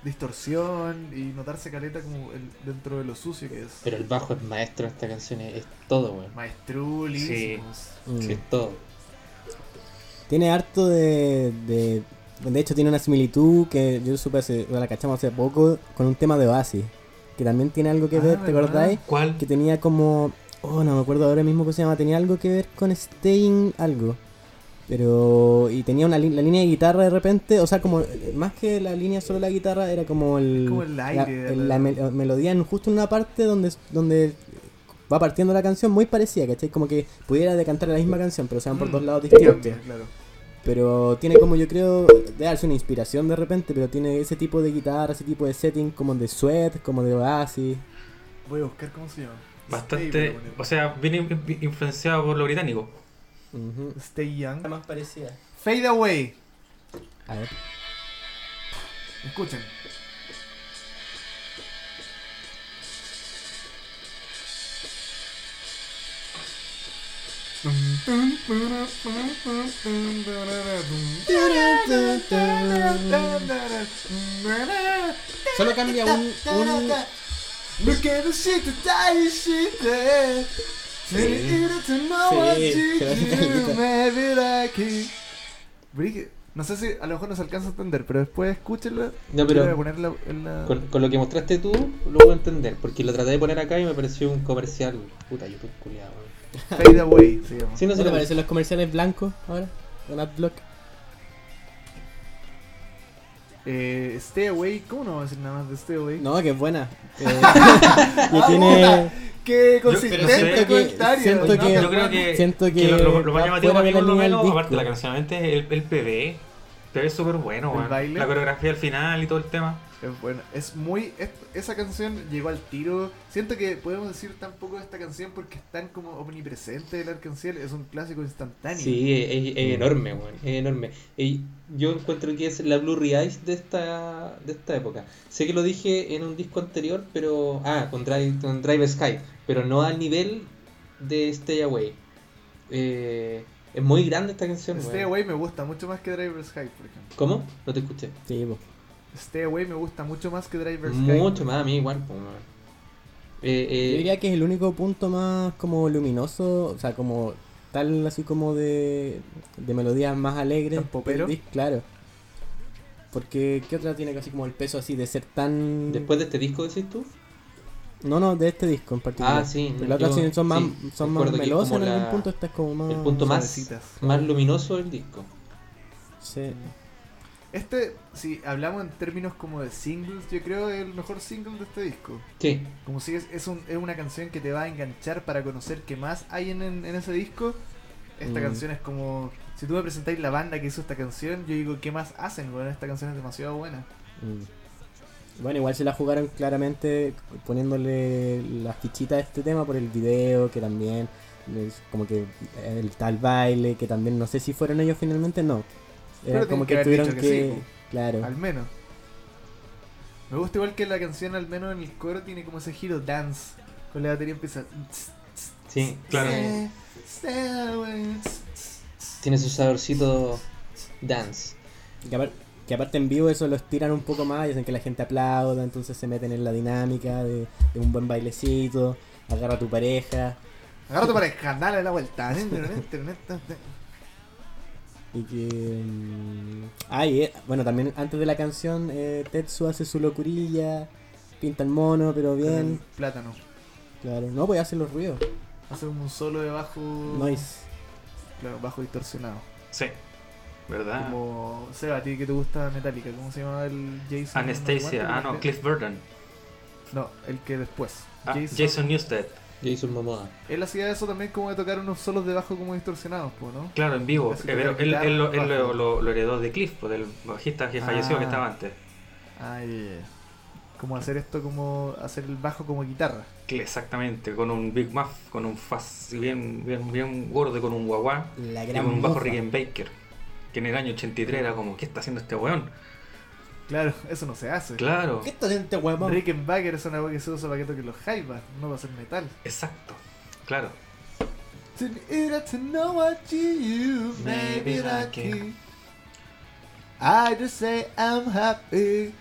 distorsión y notarse Caleta como el- dentro de lo sucio que es. Pero el bajo es maestro de esta canción, es, es todo, weón. Maestrulísimos. Mm. Sí, es todo. Tiene harto de, de. De hecho, tiene una similitud que yo supe hace. la cachamos hace poco con un tema de Oasis. Que también tiene algo que Ah, ver, ¿te acordáis? ¿Cuál? Que tenía como. Oh, no me acuerdo ahora mismo cómo se llama. Tenía algo que ver con Staying algo. Pero. Y tenía una la línea de guitarra de repente. O sea, como. eh, Más que la línea solo la guitarra, era como el. Como el la, aire, el- la- la mel- melodía en justo en una parte donde. donde va partiendo la canción muy parecida, ¿cachai? Como que pudiera decantar la misma canción, pero sean por Mm, dos lados distintos. cambia, claro. Pero tiene como yo creo, de darse una inspiración de repente, pero tiene ese tipo de guitarra, ese tipo de setting como de Sweat, como de Oasis. Voy a buscar cómo se llama. Bastante. O sea, viene in- influenciado por lo británico. -huh. Stay Young. La más parecida. Fade Away. A ver. Escuchen. Solo cambia un, un... Look at the shit. Sí, se la. <laughs> No sé si a lo mejor no se alcanza a entender, pero después escúchenlo. No, pero- voy a ponerla en la... Con, con lo que mostraste tú, lo puedo entender. Porque lo traté de poner acá y me pareció un comercial. Puta, YouTube culiado. Fade Away se llama. Sí, no ¿No sé te lo parecen los comerciales blancos ahora? Con AdBlock. Eh, Stay Away, ¿cómo no vamos a decir nada más de Stay Away? No, que es buena. <laughs> Eh, <laughs> Ah, y tiene. ¡Qué pero consistente que- comentario! siento No, que- yo creo que, siento que que lo, lo- lo más llamativo para mí, por lo menos, aparte de la canción, es el, el PV. El PV es súper bueno, ¿El weón. baile? La coreografía al final y todo el tema. Es bueno, es muy. es- esa canción llegó al tiro. Siento que podemos decir tan poco de esta canción porque es tan como omnipresente el arcanciel. Es un clásico instantáneo. Sí, es, es enorme, weón. Es enorme. Y yo encuentro que es la Blue Eyes de esta, de esta época. Sé que lo dije en un disco anterior, pero. Ah, con Drive, con Drive Sky. Pero no al nivel de Stay Away. Eh, es muy grande esta canción, Stay weón. Away me gusta mucho más que Driver's High, por ejemplo. ¿Cómo? No te escuché. Sí, po. Stay Away me gusta mucho más que Driver's High. Mucho más a mí, igual, pues. Eh, eh, Yo diría que es el único punto más como luminoso, o sea, como tal así como de, de melodías más alegres. ¿Tan popero? Claro. Porque, ¿qué otra tiene casi como el peso así de ser tan... Después de este disco, decís tú. No, no, de este disco en particular. Ah, sí, Las otras sí son más, sí, son más melosas en algún punto, esta es como más... el punto más, luminoso del disco. Sí. Este, si hablamos en términos como de singles, yo creo es el mejor single de este disco. Sí, Como si es, es, un- es una canción que te va a enganchar para conocer qué más hay en, en- en ese disco. Esta Mm. canción es como. Si tú me presentáis la banda que hizo esta canción, yo digo, ¿qué más hacen? Bueno, esta canción es demasiado buena. Mm. Bueno, igual se la jugaron claramente poniéndole las fichitas a este tema por el video, que también es como que eh, el tal baile, que también no sé si fueron ellos finalmente, no. Era Pero como que tuvieron que que... sí, po. claro. Al menos. Me gusta igual que la canción, al menos en el coro, tiene como ese giro dance. Con la batería empieza. sí, claro. Stay- stay away. Tiene su saborcito dance. Que, apar- que aparte en vivo eso lo estiran un poco más y hacen que la gente aplauda, entonces se meten en la dinámica de, de un buen bailecito, agarra a tu pareja. Agarra tu pareja, dale la vuelta. <laughs> Y que... Ah, y, eh, bueno, también antes de la canción eh, Tetsu hace su locurilla, pinta el mono, pero bien. Plátano. Claro, no, pues hace los ruidos. Hace un solo de bajo. Noise. Claro, bajo distorsionado. Sí. ¿Verdad? Como. Seba, a ti que te gusta Metallica, ¿cómo se llama el Jason? Anastasia. Ah, no, Cliff Burton. No, el que después. Ah, Jason Newsted. Jason Momoa. Él hacía eso también como de tocar unos solos de bajo como distorsionados, pues, ¿no? Claro, en vivo. Eh, pero él, él lo, él lo- bajo. lo- lo heredó de Cliff, pues, del bajista que falleció Ah. que estaba antes. Ay, como hacer esto como hacer el bajo como guitarra. Exactamente, con un Big Muff, con un fuzz bien, bien, bien gordo, con un guagua La y gran con un bajo. Rickenbacker. Que en el año 83 era como, ¿qué está haciendo este weón? Claro, eso no se hace. Claro, ¿Qué está haciendo este huevón? Rickenbacker es una voz que se usa para que toquen los hi-bats, no para hacer metal. exacto, claro. To need to know what you Maybe maybe like like it. it. I just say I'm happy.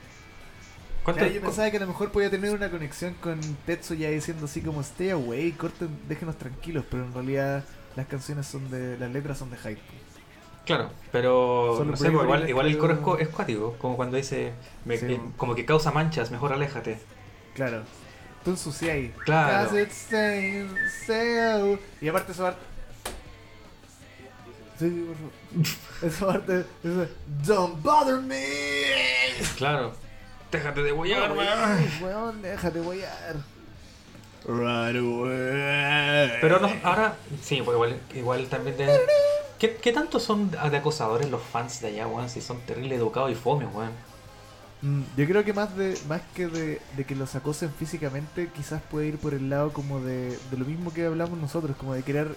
¿Cuánto, Ya, yo pensaba que a lo mejor podía tener una conexión con Tetsu ya diciendo así como stay away, corten, déjenos tranquilos, pero en realidad las canciones son de, las letras son de hype. Claro, pero no sé, pues, igual, igual el coro es, escribo- co- es cuático, como cuando dice, me- Sí, como que causa manchas, mejor aléjate. Claro. Tú ensuciáis. Claro. Y aparte esa parte. Sí, por favor. <laughs> Esa parte. Esa, Don't bother me. Claro, déjate de huellar, No, weón. déjate guayar. Right away. Pero no, ahora, sí, pues igual, igual también de... ¿Qué, qué tanto son de acosadores los fans de allá, weón? Si son terrible educados y fome, weón. Mm, Yo creo que más de más que de, de que los acosen físicamente, quizás puede ir por el lado como de, de lo mismo que hablamos nosotros, como de querer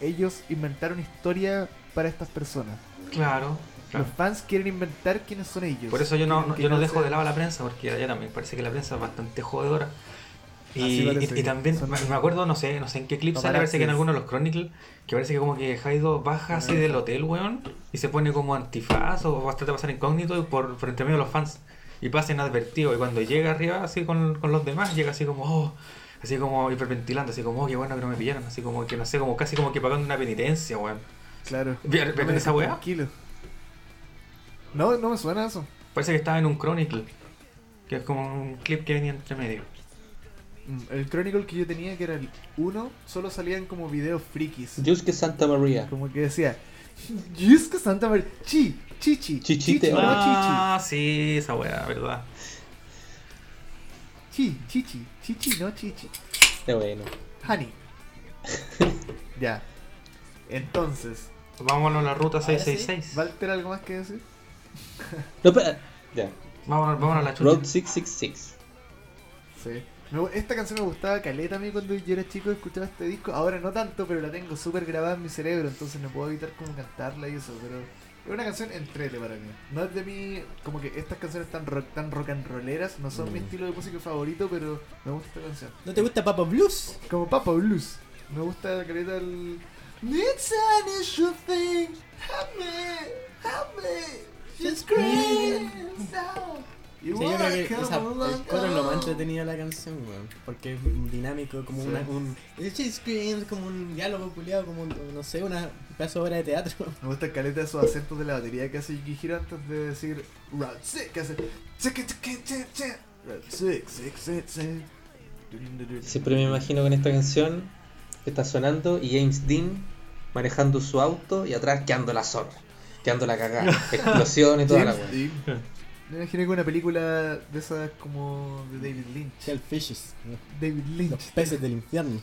ellos inventar una historia para estas personas. Claro, claro. Los fans quieren inventar quiénes son ellos. Por eso yo no, yo no dejo sea- de lado a la prensa, porque allá también parece que la prensa es bastante jodedora. Y, Así parece y- y que también son- me acuerdo, no sé, no sé en qué clip sale, parece que en alguno de los Chronicles, que parece que como que Haido baja así del hotel, weón, y se pone como antifaz o a tratar de pasar incógnito y por, por entre medio de los fans. Y pasa inadvertido. Y cuando llega arriba así con, con los demás, llega así como, oh, así como hiperventilando, así como, oh, qué bueno que no me pillaron, así como que no sé, como casi como que pagando una penitencia, weón. Claro. ¿Vieron No esa weá? Tranquilo. No, no me suena eso. Parece que estaba en un Chronicle, que es como un clip que venía entre medio. Mm, El Chronicle que yo tenía, que era el 1, solo salían como videos frikis. Yusuke Santa María. Como que decía, Yusuke Santa María, chi, chichi, Chichite, chichi, no Ah, sí, esa weá, verdad. chi, chichi, chichi, no chichi, Qué bueno. honey. <laughs> ya. Entonces, Vámonos a la ruta Ahora sí. 666. ¿Walter algo más que decir? No, espera. Ya. Vámonos, vámonos a la chucha. Road 666. Sí. Esta canción me gustaba caleta a mí cuando yo era chico escuchaba este disco. Ahora no tanto, pero la tengo súper grabada en mi cerebro, entonces no puedo evitar como cantarla y eso. Pero es una canción entrete para mí. No es de mí, como que estas canciones tan rock, tan rock and rolleras no son mi Mm. estilo de música favorito, pero me gusta esta canción. ¿No te gusta Papa Blues? Como Papa Blues. Me gusta caleta el. It's an issue thing. Help me, help me. Out. You Sí, yo creo que esa- el coro es lo más entretenido de la canción, weón. Porque es dinámico, como Sí. una, un. Screams, como un diálogo culiado, como un- no sé, una pedazo de obra de teatro. Me gusta el caleta de esos acentos de la batería que hace Yukihiro antes de decir Route 6, que hace. Route 6, 6, 6, 6. Siempre me imagino con esta canción que está sonando y James Dean manejando su auto y atrás quedando la zorra, quedando la cagada, <laughs> explosión y toda la. Dean. Me imaginé que una película de esas como de David Lynch. Shellfishes, ¿no? David los Lynch. peces del infierno.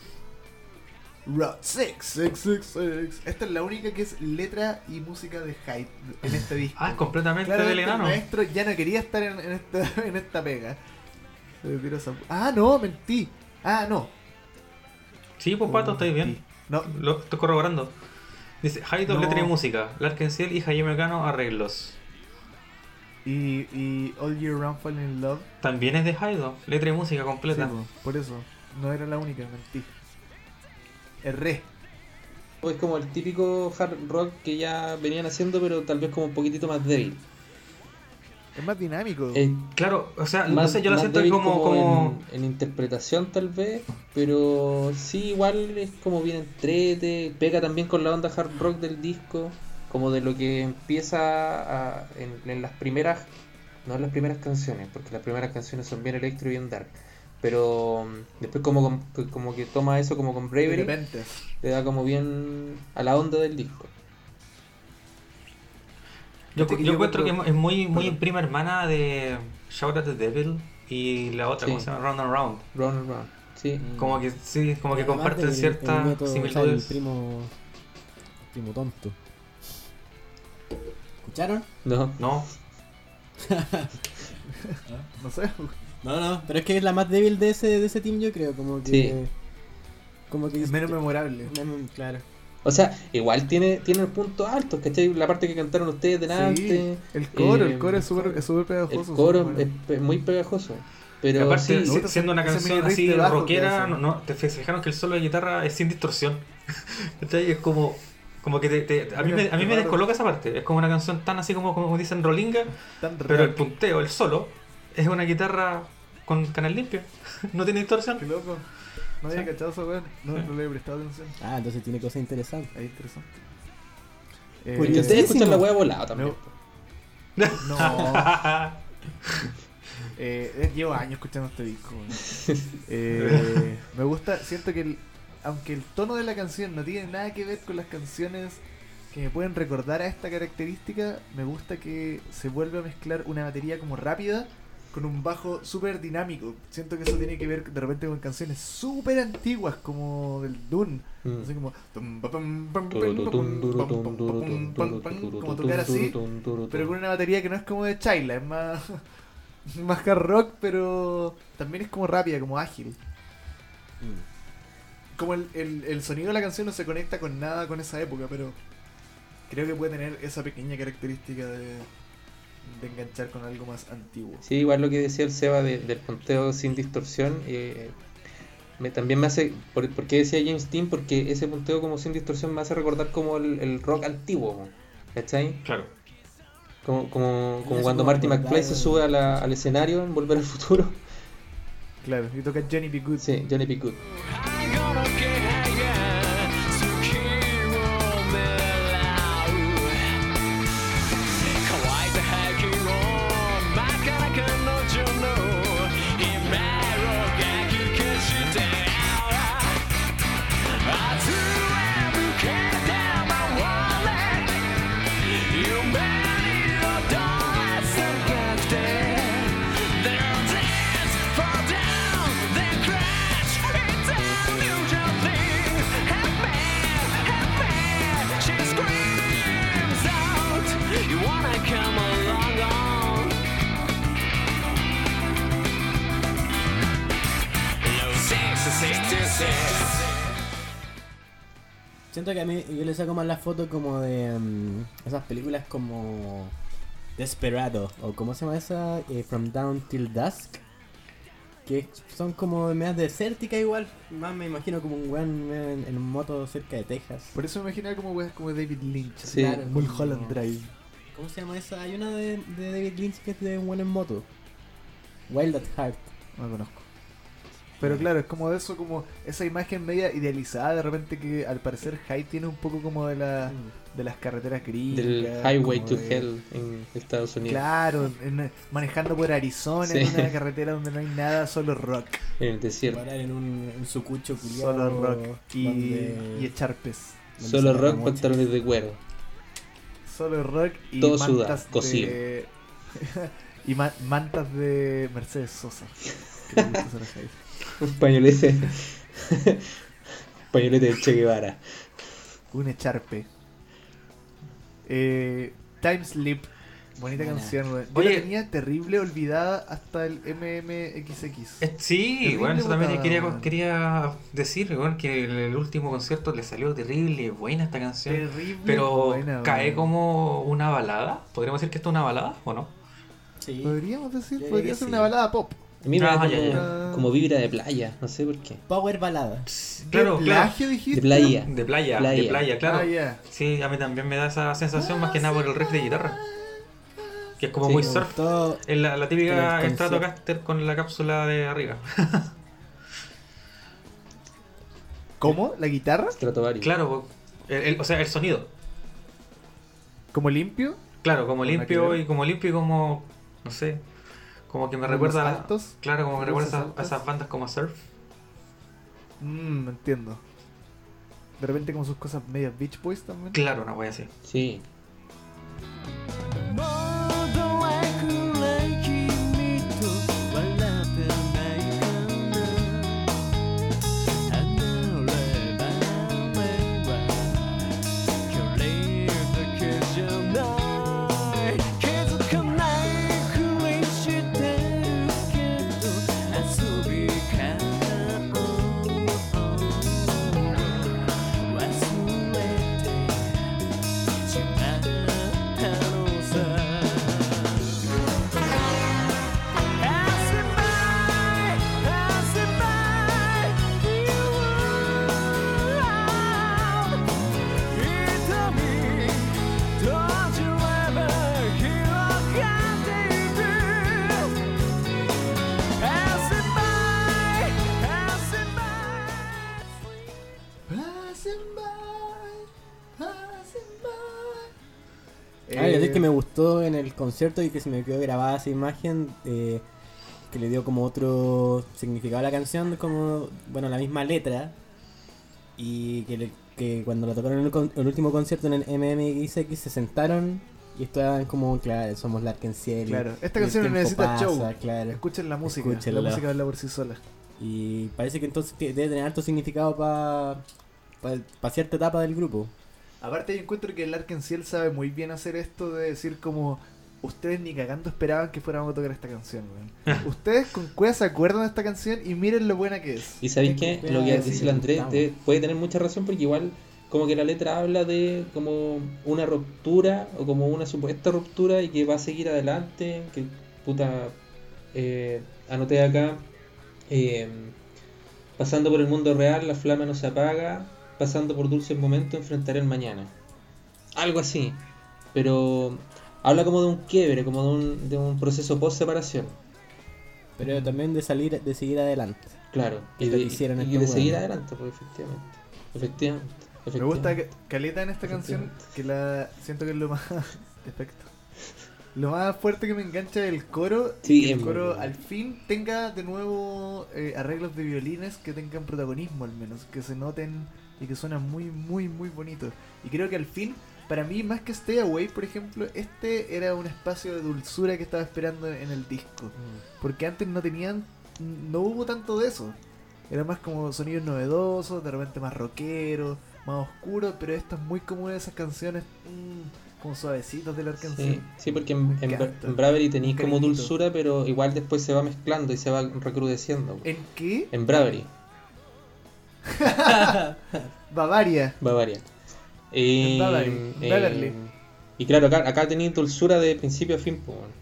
Route 6, 6, 6, 6. Esta es la única que es letra y música de Hyde en este disco. Ah, es completamente Claramente del el enano. maestro ya no quería estar en, en esta, <laughs> en esta pega. Ah, no, mentí. Ah, no. Sí, pues pato, estáis bien. No, Lo estoy corroborando. Dice, Haido No. letra y música, Larkin Ciel y Jaime Cano arreglos. Y, y All Year Round Falling in Love. También es de Haido, letra y música completa. Sí, po, por eso. No era la única, mentí. Erré. Es como el típico hard rock que ya venían haciendo, pero tal vez como un poquitito más débil. Es más dinámico. Eh, Claro, o sea, no sé, yo lo siento como, como... En, en interpretación tal vez, pero sí igual es como bien entrete, pega también con la onda hard rock del disco, como de lo que empieza a- en, en las primeras, no en las primeras canciones, porque las primeras canciones son bien electro y bien dark, pero mm, después como, con- como que toma eso como con de Bravery, repente. le da como bien a la onda del disco. Yo, yo yo encuentro que es muy, muy Perdón. prima hermana de Shout at the Devil y la otra, Sí. ¿cómo se llama? Round and Round. Round and Round, sí. Como que sí, como que comparten ciertas o sea, el similitudes. primo. primo tonto. ¿Escucharon? No, No, <laughs> No sé. No, no, pero es que es la más débil de ese, de ese team, yo creo. Como que. Sí. Como que. Es menos memorable. menos- Claro. O sea, igual tiene, tiene puntos altos, ¿cachai? La parte que cantaron ustedes delante. Sí, el coro, eh, el coro es súper es súper El pegajoso. coro súper es pe- muy pegajoso. y Pero aparte, sí, si- siendo una canción así rockera, no, no, te fijaron que el solo de guitarra es sin distorsión. <laughs> ¿Cachai? Es como, como que te, te- a mí, me, a mí me Raro. descoloca esa parte. Es como una canción tan así como, como dicen Rolinga, Tan pero el punteo, el solo, es una guitarra con canal limpio. <laughs> no tiene distorsión. Qué loco. No había Sí. cachado eso, weón. No, Sí. no le he prestado atención. Ah, entonces tiene cosas interesantes. Ahí interesante. Eh, Curiosísimo. ustedes escuchan la hueá volada también. No. <laughs> No. Eh, eh, llevo años escuchando este disco. <laughs> Eh, me gusta, siento que el- aunque el tono de la canción no tiene nada que ver con las canciones que me pueden recordar a esta característica, me gusta que se vuelva a mezclar una batería como rápida con un bajo súper dinámico. Siento que eso tiene que ver de repente con canciones súper antiguas como del Dune. Así como... como tocar así, pero con una batería que no es como de Chayla, es más, <laughs> más hard rock, pero también es como rápida, como ágil. Como el, el, el sonido de la canción no se conecta con nada con esa época, pero creo que puede tener esa pequeña característica de, de enganchar con algo más antiguo. Sí, igual lo que decía el Seba de- del punteo sin distorsión. eh, me, también me hace. Por, ¿Por qué decía James Dean? Porque ese punteo como sin distorsión me hace recordar como el, el rock antiguo. ¿Cachai? Claro. Como, como, como cuando Marty McFly se sube a la- al escenario en Volver al Futuro. Claro, y toca Johnny B. Good. Sí, Johnny B. Good. gonna get a mí yo le saco más la foto como de mm, esas películas como Desperado o cómo se llama esa Eh, From Down Till Dusk que son como medias desérticas igual más me imagino como un weón en, en moto cerca de Texas Por eso me imaginaba como weas como David Lynch. Sí. Claro, Mulholland como- Drive. ¿cómo se llama esa? hay una de, de David Lynch que es de un weón en moto Wild at Heart No la conozco. Pero claro, es como de eso, como esa imagen media idealizada de repente que al parecer Hyde tiene un poco como de la de las carreteras gringas. Del Highway to de- Hell en Estados Unidos. Claro, en- manejando por Arizona en una carretera donde no hay nada, solo rock. En el desierto. parar en un en su cucho culiado Solo rock y, donde- y echar pez. donde Solo rock, pantalones de cuero. Solo rock y Todo mantas sudado, de... <laughs> y ma- mantas de Mercedes Sosa. <laughs> Que Un pañolete. pañolete de Che Guevara. Un echarpe. Eh, Time Sleep. Bonita Buena. canción, weón. Yo Oye. la tenía terrible olvidada hasta el MMXX. Eh, Sí, Terrible bueno, eso también quería, quería decir, que en el último concierto le salió terrible, buena esta canción. Terrible. Pero buena, cae como una balada. ¿Podríamos decir que esto es una balada o no? Sí. Podríamos decir, podría ser sí. una balada pop. A mí me da Ah, como, ya, ya. como vibra de playa, no sé por qué. Power balada. Claro, ¿De claro. plagio dijiste? De playa. De playa, Playa. de playa, claro. Ah. Sí, a mí también me da esa sensación más que nada por el riff de guitarra. Que es como Sí, muy surf. Todo Es la, la típica Stratocaster con la cápsula de arriba. <laughs> ¿Cómo? ¿La guitarra? Stratovarius. Claro, el- el- o sea, el sonido. ¿Como limpio? Claro, como limpio y como limpio y como, no sé, como que me ¿Como recuerda a- altos? Claro, como que ¿Como recuerda a, esas- a esas bandas como surf. Mmm, entiendo. De repente como sus cosas medias Beach Boys también. Claro, una wea así. Sí. も me gustó en el concierto y que se me quedó grabada esa imagen eh, que le dio como otro significado a la canción, como, bueno, la misma letra. Y que, le- que cuando la tocaron en el, con- el último concierto en el MMXX se sentaron y estaban como, claro, somos Larkin Ciel. Claro, esta canción necesita pasa, show. Claro. Escuchen la música. Escúchenla. La música habla por sí sola. Y parece que entonces debe tener alto significado para pa, cierta etapa del grupo. Aparte yo encuentro que el Arkenciel sabe muy bien hacer esto de decir como ustedes ni cagando esperaban que fuéramos a tocar esta canción, weón. <laughs> Ustedes con cueva se acuerdan de esta canción y miren lo buena que es. Y sabéis Tengo lo que dice el Andrés de- puede tener mucha razón porque igual como que la letra habla de como una ruptura o como una supuesta ruptura y que va a seguir adelante, que puta eh, anoté acá eh, pasando por el mundo real la flama no se apaga, pasando por dulces momentos enfrentaré el mañana. Algo así, pero habla como de un quiebre, como de un, de un proceso post separación. pero también de salir, de seguir adelante. Claro, Que y de, hicieron y estos de seguir adelante, pues efectivamente. Efectivamente. Me gusta que- Caleta en esta canción, que la siento que es lo más... <laughs> Efecto. Lo más fuerte que me engancha es el coro. y Sí, que el coro al fin tenga de nuevo eh, arreglos de violines que tengan protagonismo al menos, que se noten y que suenan muy, muy, muy bonitos. Y creo que al fin, para mí, más que Stay Away, por ejemplo, este era un espacio de dulzura que estaba esperando en el disco. Porque antes no tenían, no hubo tanto de eso. Era más como sonidos novedosos, de repente más rockeros, más oscuros, pero esto es muy como de esas canciones mm, como suavecitos de la Sí, canción. sí, porque en, en, Bravery tenéis como dulzura, pero igual después se va mezclando y se va recrudeciendo. ¿En qué? En Bravery, <laughs> Bavaria. Bavaria. Eh, Bavary, eh, Beverly. y claro, acá, acá tenéis dulzura de principio a fin. Pues, bueno.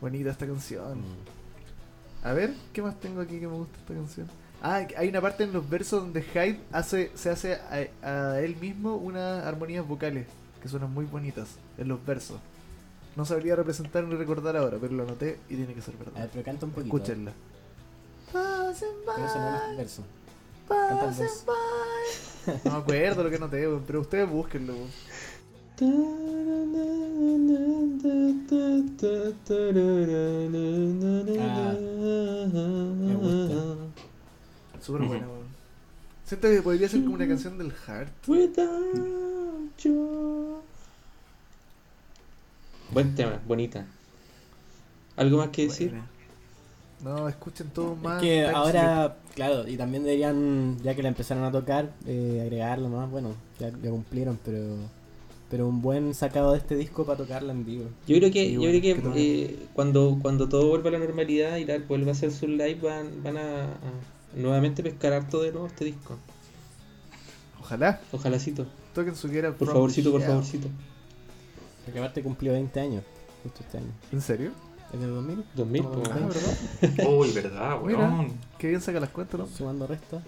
Bonita esta canción. Mm. A ver, ¿qué más tengo aquí que me gusta esta canción? Ah, hay una parte en los versos donde Hyde hace, se hace a, a él mismo unas armonías vocales que suenan muy bonitas en los versos. No sabría representar ni recordar ahora, pero lo anoté y tiene que ser A ver, verdad. pero canta un poquito. Escúchenla. Pero eso no es verso. No me acuerdo lo que anoté, weón, pero ustedes búsquenlo. Ah, me gusta. Súper buena, weón. Siento que podría ser como una canción del Heart. Without you. Buen tema, bonita. ¿Algo más que decir? Buena. No, escuchen todo Es más. que Time ahora, claro, y también deberían, ya que la empezaron a tocar, eh, agregarlo más. Bueno, ya, ya cumplieron, pero pero un buen sacado de este disco para tocarla en vivo. Yo creo que, Sí, yo bueno, creo que eh, cuando, cuando todo vuelva a la normalidad y la vuelva a hacer su live van, van a, a nuevamente pescar harto de nuevo este disco. Ojalá. Ojalacito. Toquen su Por From favorcito, por favorcito. Porque aparte cumplió 20 años, justo este año. ¿En serio? ¿Es del 2000? 2000, No, Ah, weón. ¿verdad? <laughs> Uy, verdad, Mira. weón. Qué bien saca las cuentas, ¿no? Sumando resta.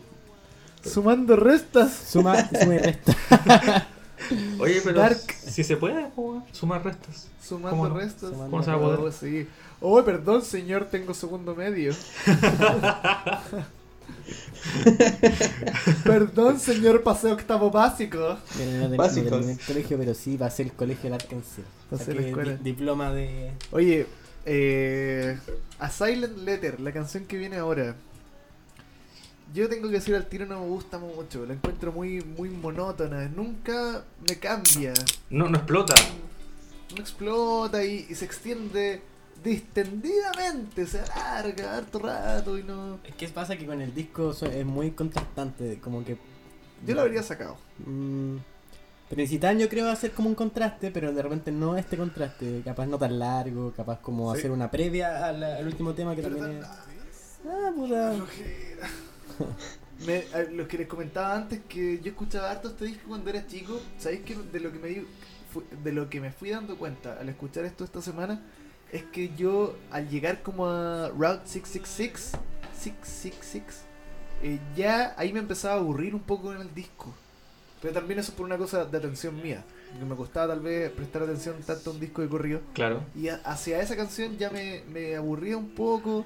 Sumando restas. Suma, suma y resta. <laughs> Oye, pero Dark. si se puede, po, sumar restas. Sumando ¿Cómo restas. Sumando ¿Cómo se va a poder? Sí. Oh, perdón, señor, tengo segundo medio. <laughs> perdón, señor, pasé octavo básico. Pero no, Básicos. el colegio, pero sí va a ser el colegio del Arkansas. Escuela. di- diploma de. Oye, eh, A Silent Letter, la canción que viene ahora. Yo tengo que decir al tiro no me gusta mucho, la encuentro muy muy monótona, nunca me cambia, No, no explota. no explota y, y se extiende distendidamente, se alarga harto rato y no... Es que pasa que con el disco es muy contrastante, como que. Yo lo habría sacado. Mm, Principal yo creo hacer como un contraste, pero de repente no este contraste, capaz no tan largo, capaz como Sí. hacer una previa al, al último tema que Pero también es... Ah, puta. <laughs> Me, a- lo que les comentaba antes que yo escuchaba harto este disco cuando era chico, ¿sabéis que de lo que me de lo que me fui dando cuenta al escuchar esto esta semana es que yo al llegar como a Route 666 666 eh, ya ahí me empezaba a aburrir un poco en el disco. Pero también eso es por una cosa de atención mía, que me costaba tal vez prestar atención tanto a un disco de corrido Claro. y a- hacia esa canción ya me, me aburría un poco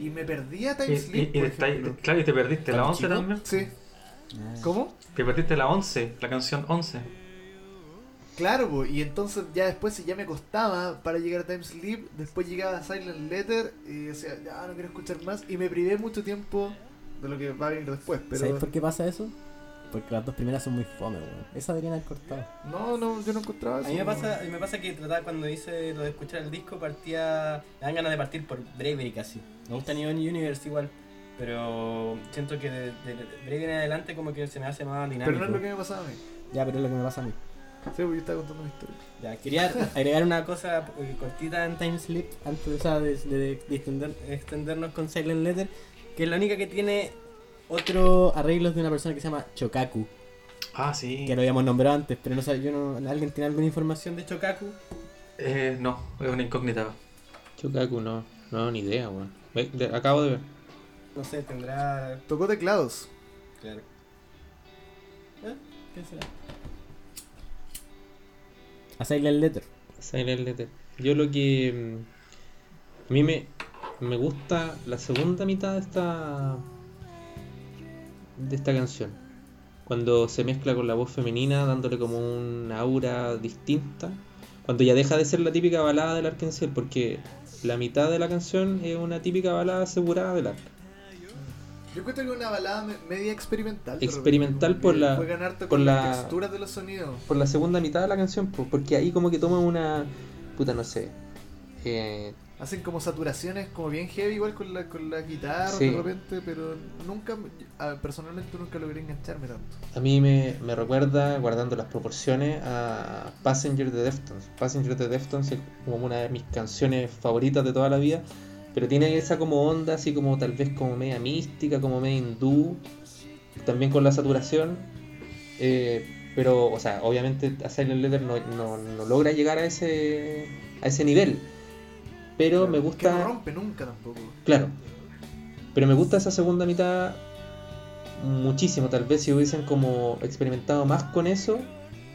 y me perdía Time y- Sleep, y por está- ejemplo. claro, y te perdiste la ¿Cuando 11 chico? también. Sí. Ah. ¿Cómo? Te perdiste la 11, la canción 11. Claro, po, y entonces ya después si ya me costaba para llegar a Time Sleep, después llegaba a Silent Letter y decía, ya no quiero escuchar más y me privé mucho tiempo de lo que va a venir después, pero ¿Sabes por qué pasa eso? Porque las dos primeras son muy fome, weón. Esa deberían haber cortado. no, no, yo no encontraba eso. A mí me pasa, a mí me pasa que trataba cuando hice lo de escuchar el disco partía. Me dan ganas de partir por Bravery casi. Me gusta Neon Universe igual. Pero siento que de, de, de Bravery en adelante como que se me hace más dinámico. Pero no es lo que me pasaba a mí. Ya, pero es lo que me pasa a mí. Sí, porque yo estaba contando mi historia. Ya, quería agregar una cosa eh, cortita en Time Sleep Antes o sea, de, de- de extender- extendernos con Silent Letter, que es la única que tiene otro arreglos de una persona que se llama Chokaku. Ah, sí. Que lo habíamos nombrado antes, pero no sé, yo no. ¿Alguien tiene alguna información de Chokaku? Eh, no, es una incógnita. Chokaku, no, no, ni idea, weón. Acabo de ver. No sé, tendrá. Tocó teclados. Claro. ¿Qué será? A Silent Letter. Silent Letter. Yo lo que. mm, A mí me. me gusta la segunda mitad de esta de esta canción. Cuando se mezcla con la voz femenina dándole como una aura distinta. Cuando ya deja de ser la típica balada del Arkansas porque la mitad de la canción es una típica balada asegurada del Ark. Yo encuentro que es una balada me- media experimental. Experimental por la- por con la- las texturas de los sonidos. Por la segunda mitad de la canción, po, porque ahí como que toma una puta no sé. eh, Hacen como saturaciones como bien heavy igual con la, con la guitarra Sí. de repente, pero nunca, personalmente nunca logré engancharme tanto. A mí me, me recuerda, guardando las proporciones, a Passenger de Deftones. Passenger de Deftones es como una de mis canciones favoritas de toda la vida, pero tiene esa como onda, así como tal vez como media mística, como media hindú, también con la saturación. eh, pero, o sea, obviamente a Silent Letter no, no, no logra llegar a ese, a ese nivel. Pero me Que gusta... no rompe nunca tampoco. Claro. Pero me gusta esa segunda mitad muchísimo. Tal vez si hubiesen como experimentado más con eso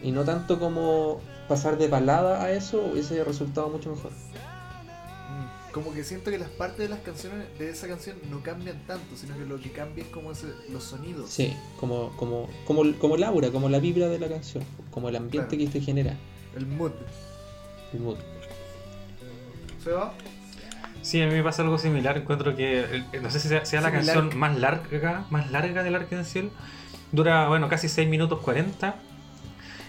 y no tanto como pasar de balada a eso, hubiese resultado mucho mejor. Mm, Como que siento que las partes de las canciones de esa canción no cambian tanto, sino que lo que cambia es como ese, los sonidos. Sí, como, como, como, como el aura, como la vibra de la canción, como el ambiente Claro. que te genera, El mood. el mood. ¿Se va? Sí, a mí me pasa algo similar. Encuentro que, el- no sé si sea, sea la canción más larga, más larga del Arkansas. Dura, bueno, casi 6 minutos 40.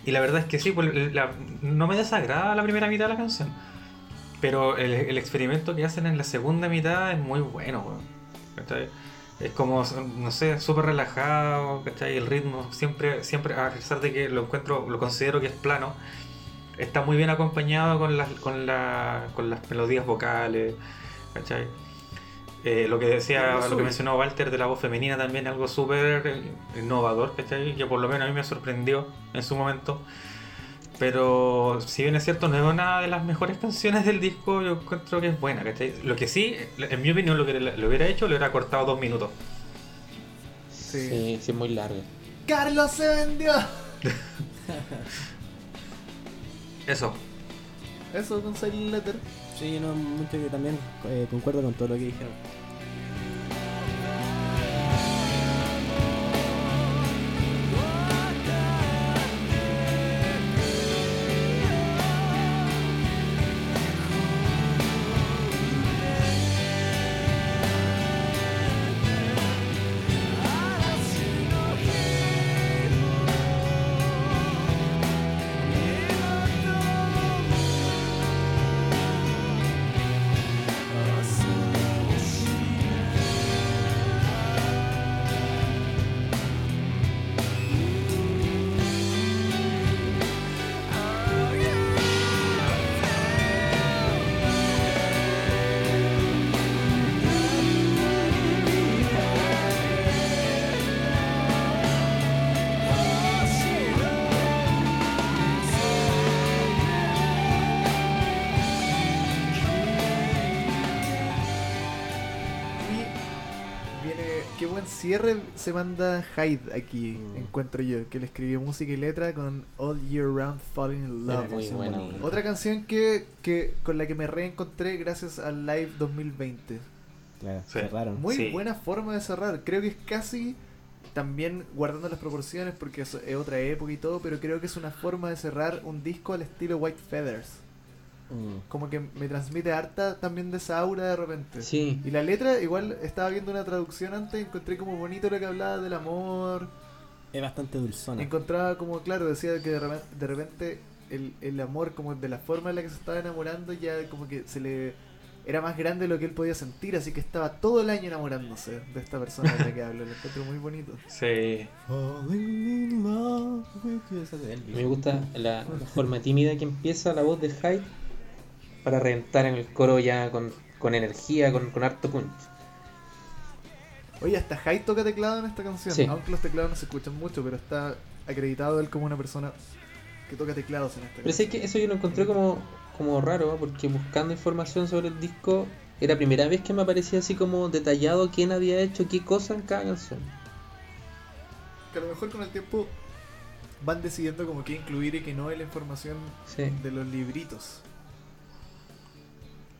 Y la verdad es que sí, pues, la- no me desagrada la primera mitad de la canción. Pero el, el experimento que hacen en la segunda mitad es muy bueno, weón. ¿Cachai? Es como, no sé, súper relajado, ¿cachai? El ritmo siempre, siempre, a pesar de que lo encuentro, lo considero que es plano, está muy bien acompañado con las, con la, con las melodías vocales, ¿cachai? Eh, lo que decía, lo que mencionó Walter de la voz femenina también, algo súper eh, innovador, ¿cachai? Que por lo menos a mí me sorprendió en su momento. Pero si bien es cierto, no es una de las mejores canciones del disco, yo encuentro que es buena, ¿cachai? Lo que sí, en mi opinión, lo que le, hubiera hecho, le hubiera cortado dos minutos. Sí. Sí, sí, es muy larga. ¡Carlos se vendió! <laughs> Eso. Eso con Silent Letter. Sí, no, mucho que también eh, concuerdo con todo lo que dijeron. Buen cierre se manda Hyde aquí, Mm. encuentro yo, que le escribió música y letra con All Year Round Falling in Love. muy buena. Otra canción que, que con la que me reencontré gracias al Live 2020. Claro, Sí. cerraron. Muy Sí. buena forma de cerrar. Creo que es casi también guardando las proporciones porque es otra época y todo, pero creo que es una forma de cerrar un disco al estilo White Feathers. Mm. Como que me transmite harta también de esa aura de repente. Sí, Y la letra, igual estaba viendo una traducción antes, encontré como bonito lo que hablaba del amor. Es bastante dulzona. Encontraba como, claro, decía que de repente, de repente el, el amor, como de la forma en la que se estaba enamorando, ya como que se le era más grande de lo que él podía sentir, así que estaba todo el año enamorándose de esta persona de la que hablo. Lo encuentro muy bonito. <laughs> Sí. Me gusta la, la forma tímida que empieza la voz de Hyde para reventar en el coro ya con, con energía, con, con harto punch. Oye, hasta Hyde toca teclado en esta canción, Sí. aunque los teclados no se escuchan mucho, pero está acreditado él como una persona que toca teclados en esta Pero canción. que eso yo lo encontré como, como raro, porque buscando información sobre el disco, era la primera vez que me aparecía así como detallado quién había hecho qué cosa en cada canción. Que a lo mejor con el tiempo van decidiendo como qué incluir y qué no en la información Sí. de los libritos.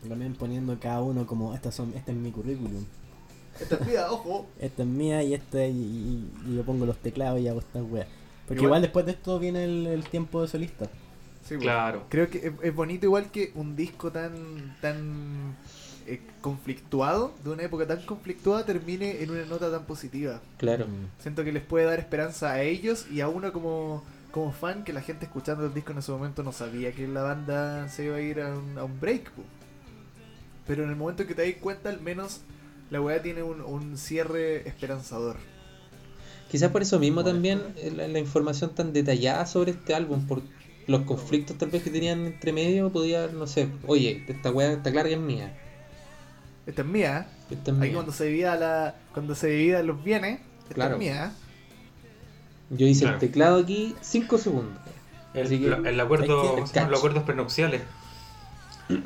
También poniendo cada uno como, estas son, este es mi currículum. Esta es mía, ojo. Esta es mía y esta y, y- y yo pongo los teclados y hago estas weas. Porque Igual- igual, después de esto viene el, el tiempo de solista. Sí, pues. Claro. Creo que es, es bonito igual que un disco tan tan eh, conflictuado, de una época tan conflictuada, termine en una nota tan positiva. Claro. Siento que les puede dar esperanza a ellos y a uno como, como fan, que la gente escuchando el disco en ese momento no sabía que la banda se iba a ir a un, a un break. po. Pero en el momento que te das cuenta, al menos la weá tiene un, un cierre esperanzador. Quizás por eso mismo también eh, la, la información tan detallada sobre este álbum, por los conflictos tal vez que tenían entre medio, podía, no sé, oye, esta weá está clara que es mía. Esta es mía. ¿eh? Esta es Ahí mía. cuando se divida la, cuando se dividan los bienes, esta Claro. es mía. Yo hice Claro. el teclado aquí 5 segundos. El, Así que- lo- el acuerdo, los acuerdos prenupciales.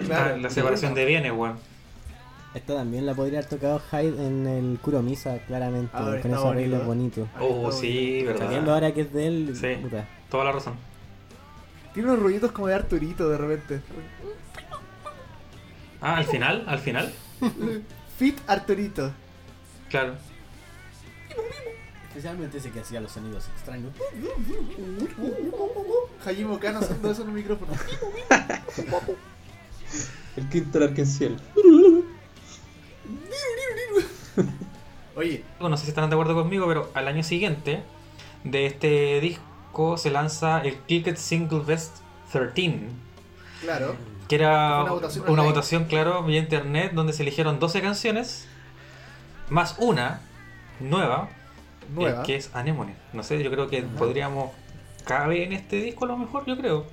Claro, Ah, la separación de bienes, weón. Esta también la podría haber tocado Hyde en el Kuromisa, claramente, con esos arreglos bonito. bonitos. Oh, sí, Sabiendo verdad. ahora que es de él, Sí. puta. Toda la razón. Tiene unos rollitos como de Arturito de repente. Ah, al final, al final. <laughs> Fit Arturito. Claro. Especialmente ese que hacía los sonidos extraños. Hajime Kano haciendo eso en el micrófono. <laughs> El quinto arquenciel. Oye, No sé si están de acuerdo conmigo, pero al año siguiente de este disco se lanza el Clicked Single Best 13, claro. que era Una votación una online. votación, claro, vía internet, donde se eligieron 12 canciones, más una nueva, Nueva. eh, que es Anemone. No sé, yo creo que podríamos... Cabe en este disco a lo mejor, yo creo.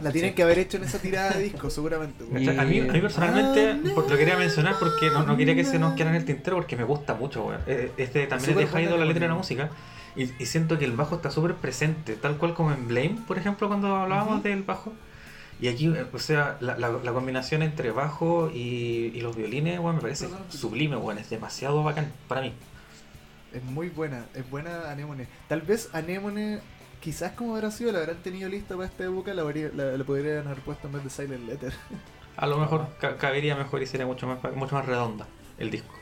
La tienen que haber hecho en esa tirada de disco, seguramente. Y- A mí, a mí personalmente Ah, lo quería mencionar porque no, no quería que se nos quedara en el tintero porque me gusta mucho, weón. Eh, Este también es de la letra de la música y, y siento que el bajo está súper presente, tal cual como en Blame, por ejemplo, cuando hablábamos del bajo. Y aquí, eh, o sea, la, la- la combinación entre bajo y, y los violines, weón, me parece sublime, weón. Es demasiado bacán para mí. Es muy buena, es buena Anemone. Tal vez Anemone, quizás como habrá sido, la habrán tenido lista para esta época, la, la, la podrían haber puesto en vez de Silent Letter. A lo mejor ca- cabería mejor y sería mucho más, mucho más redonda el disco.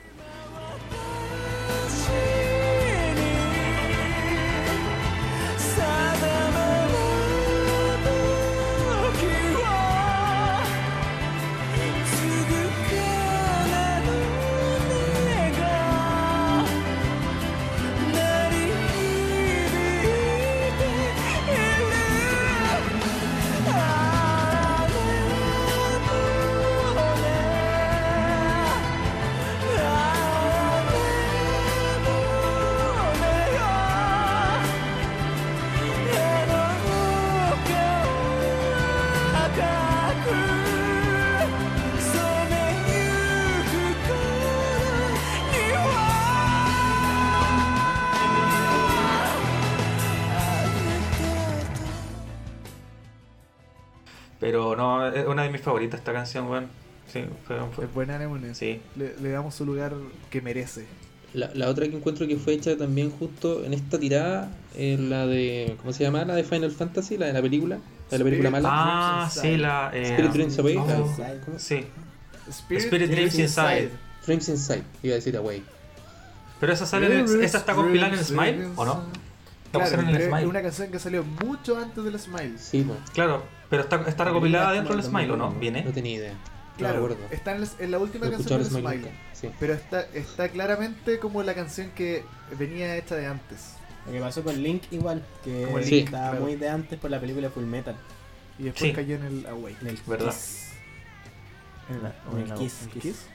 Favoritas esta canción, weón. Sí, fue, fue- Es buena Anemone. sí. Le, le damos su lugar que merece. La, la otra que encuentro que fue hecha también justo en esta tirada es la de. ¿Cómo se llama? La de Final Fantasy, la de la película. La de la película Spirit- mala. Ah, sí, la... eh, Spirit Dreams Away. oh. Sí, Spirit, Spirit Dreams Inside. Dreams Inside, iba a decir Away. Pero esa sale en el- esa está compilada en Smile, ¿o no? La Claro, pusieron en el Smile. una canción que salió mucho antes del Smile. Sí, pues. Claro, pero está, está recopilada dentro del el Smile, ¿o no? 2001. Viene. No tenía idea. Claro, no me acuerdo. está en, el- en la última No canción del el Smile Smile. nunca. Sí. Pero está, está claramente como la canción que venía hecha de antes. Lo que pasó con Link igual, que estaba claro. muy de antes por la película Full Metal. Y después Sí. cayó en el Away. En el ¿Verdad? Kiss. En el, En el en Kiss, el Kiss. Kiss.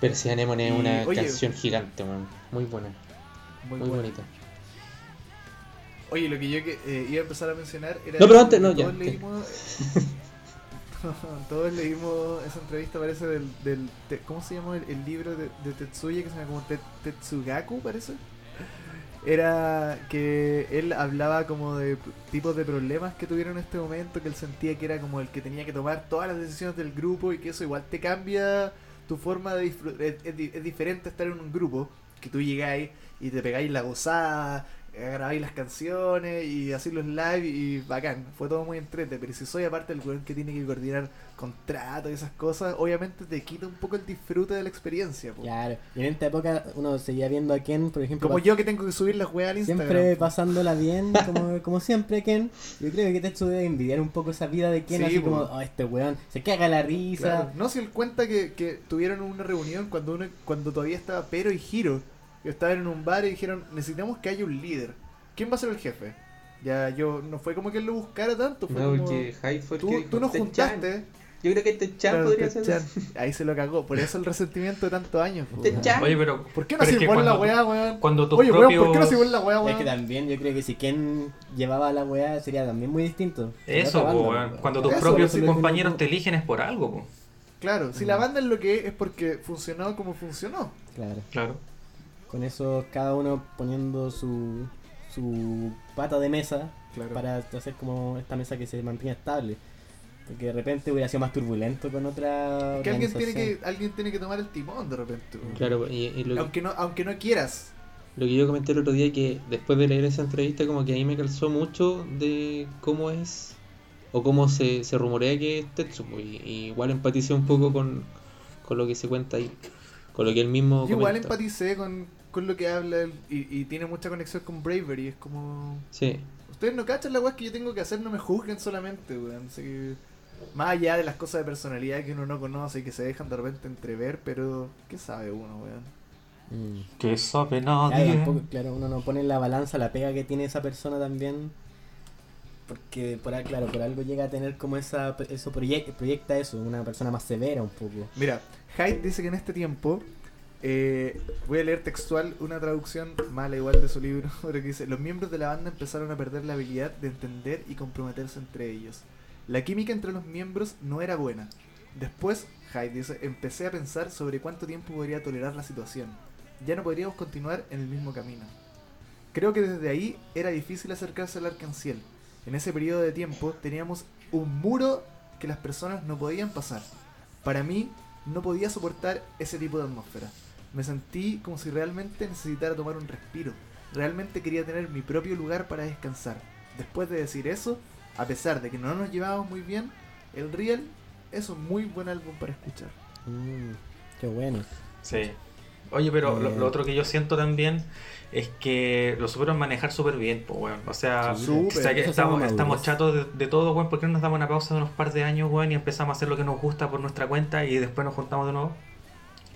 Percy Anemone es una oye- canción gigante, man. Muy buena. Muy, Muy, buena. bonita. Oye, lo que yo que, eh, iba a empezar a mencionar era. No, pero antes, no, todos ya, Leímos, <laughs> todos leímos esa entrevista, parece, del. del te- ¿Cómo se llama el, el libro de, de Tetsuya? Que se llama como Te- Tetsugaku, parece. Era que él hablaba como de tipos de problemas que tuvieron en este momento, que él sentía que era como el que tenía que tomar todas las decisiones del grupo y que eso igual te cambia tu forma de disfrutar. Es, es es diferente estar en un grupo, que tú llegáis y te pegáis la gozada, grabáis las canciones y así los live y bacán, fue todo muy entrete, pero si soy aparte el weón que tiene que coordinar contratos y esas cosas, obviamente te quita un poco el disfrute de la experiencia. po. Claro, y en esta época uno seguía viendo a Ken, por ejemplo, Como yo que tengo que subir las weas al Instagram. siempre po. pasándola bien, <laughs> como, como siempre Ken. Yo creo que Tetsu debe envidiar un poco esa vida de Ken, Sí, así po. como, oh, este weón se caga la risa. Claro. No, si él cuenta que, que tuvieron una reunión cuando uno, cuando todavía estaba Pero y Hiro. Que estaban en un bar y dijeron, necesitamos que haya un líder. ¿Quién va a ser el jefe? Ya yo, no fue como que él lo buscara tanto, fue No, como... porque Hyde fue el Tú, que dijo, tú nos "Te-chan". juntaste. Yo creo que este chan Claro, podría te ser. echan. Ahí se lo cagó, por eso el resentimiento de tantos años. po. Te echan. Oye, pero. ¿Por qué no es se igual la weá, weón? Cuando tus Oye, weón, propios. ¿por qué no se igual la weá, Es weón? que también yo creo que si Ken llevaba la weá sería también muy distinto. Eso, po, weón. cuando tus Eso, propios es que compañeros te eligen es por algo, po. Claro, si la banda es lo que es, es porque funcionó como funcionó. Claro. Claro. Con eso cada uno poniendo su, su pata de mesa Claro. para hacer como esta mesa que se mantenga estable. Porque de repente hubiera sido más turbulento con otra que alguien tiene que alguien tiene que tomar el timón de repente. Claro, y, y lo, que- Aunque no aunque no quieras. lo que yo comenté el otro día que después de leer esa entrevista como que ahí me calzó mucho de cómo es o cómo se, se rumorea que es Tetsu pues, y, y igual empaticé un poco con, con lo que se cuenta ahí con lo que él mismo Yo igual empaticé con, con lo que habla él y, y tiene mucha conexión con Bravery. Es como. sí Ustedes no cachan la weá que yo tengo que hacer, no me juzguen solamente, weón. Así que, más allá de las cosas de personalidad que uno no conoce y que se dejan de repente entrever, pero ¿qué sabe uno, weón? Mm. Que sabe Claro, nadie. tampoco- claro, uno no pone en la balanza la pega que tiene esa persona también. Porque, por, claro, por algo llega a tener como esa. Eso proyecta, proyecta eso, una persona más severa un poco. Mira, Hyde dice que en este tiempo, eh, voy a leer textual una traducción mala igual de su libro, <laughs> pero que dice, los miembros de la banda empezaron a perder la habilidad de entender y comprometerse entre ellos. La química entre los miembros no era buena. Después, Hyde dice, empecé a pensar sobre cuánto tiempo podría tolerar la situación. Ya no podríamos continuar en el mismo camino. Creo que desde ahí era difícil acercarse al arcanciel. En ese periodo de tiempo teníamos un muro que las personas no podían pasar. Para mí, no podía soportar ese tipo de atmósfera. Me sentí como si realmente necesitara tomar un respiro. Realmente quería tener mi propio lugar para descansar. Después de decir eso, a pesar de que no nos llevábamos muy bien, el Real es un muy buen álbum para escuchar. Mm, qué bueno. Sí. Oye, pero lo, Eh. lo otro que yo siento también es que lo supieron manejar súper bien, pues, weón. O sea, Sí, o sea que estamos, estamos chatos de, de todo, weón. ¿Por qué no nos damos una pausa de unos par de años, weón, y empezamos a hacer lo que nos gusta por nuestra cuenta y después nos juntamos de nuevo?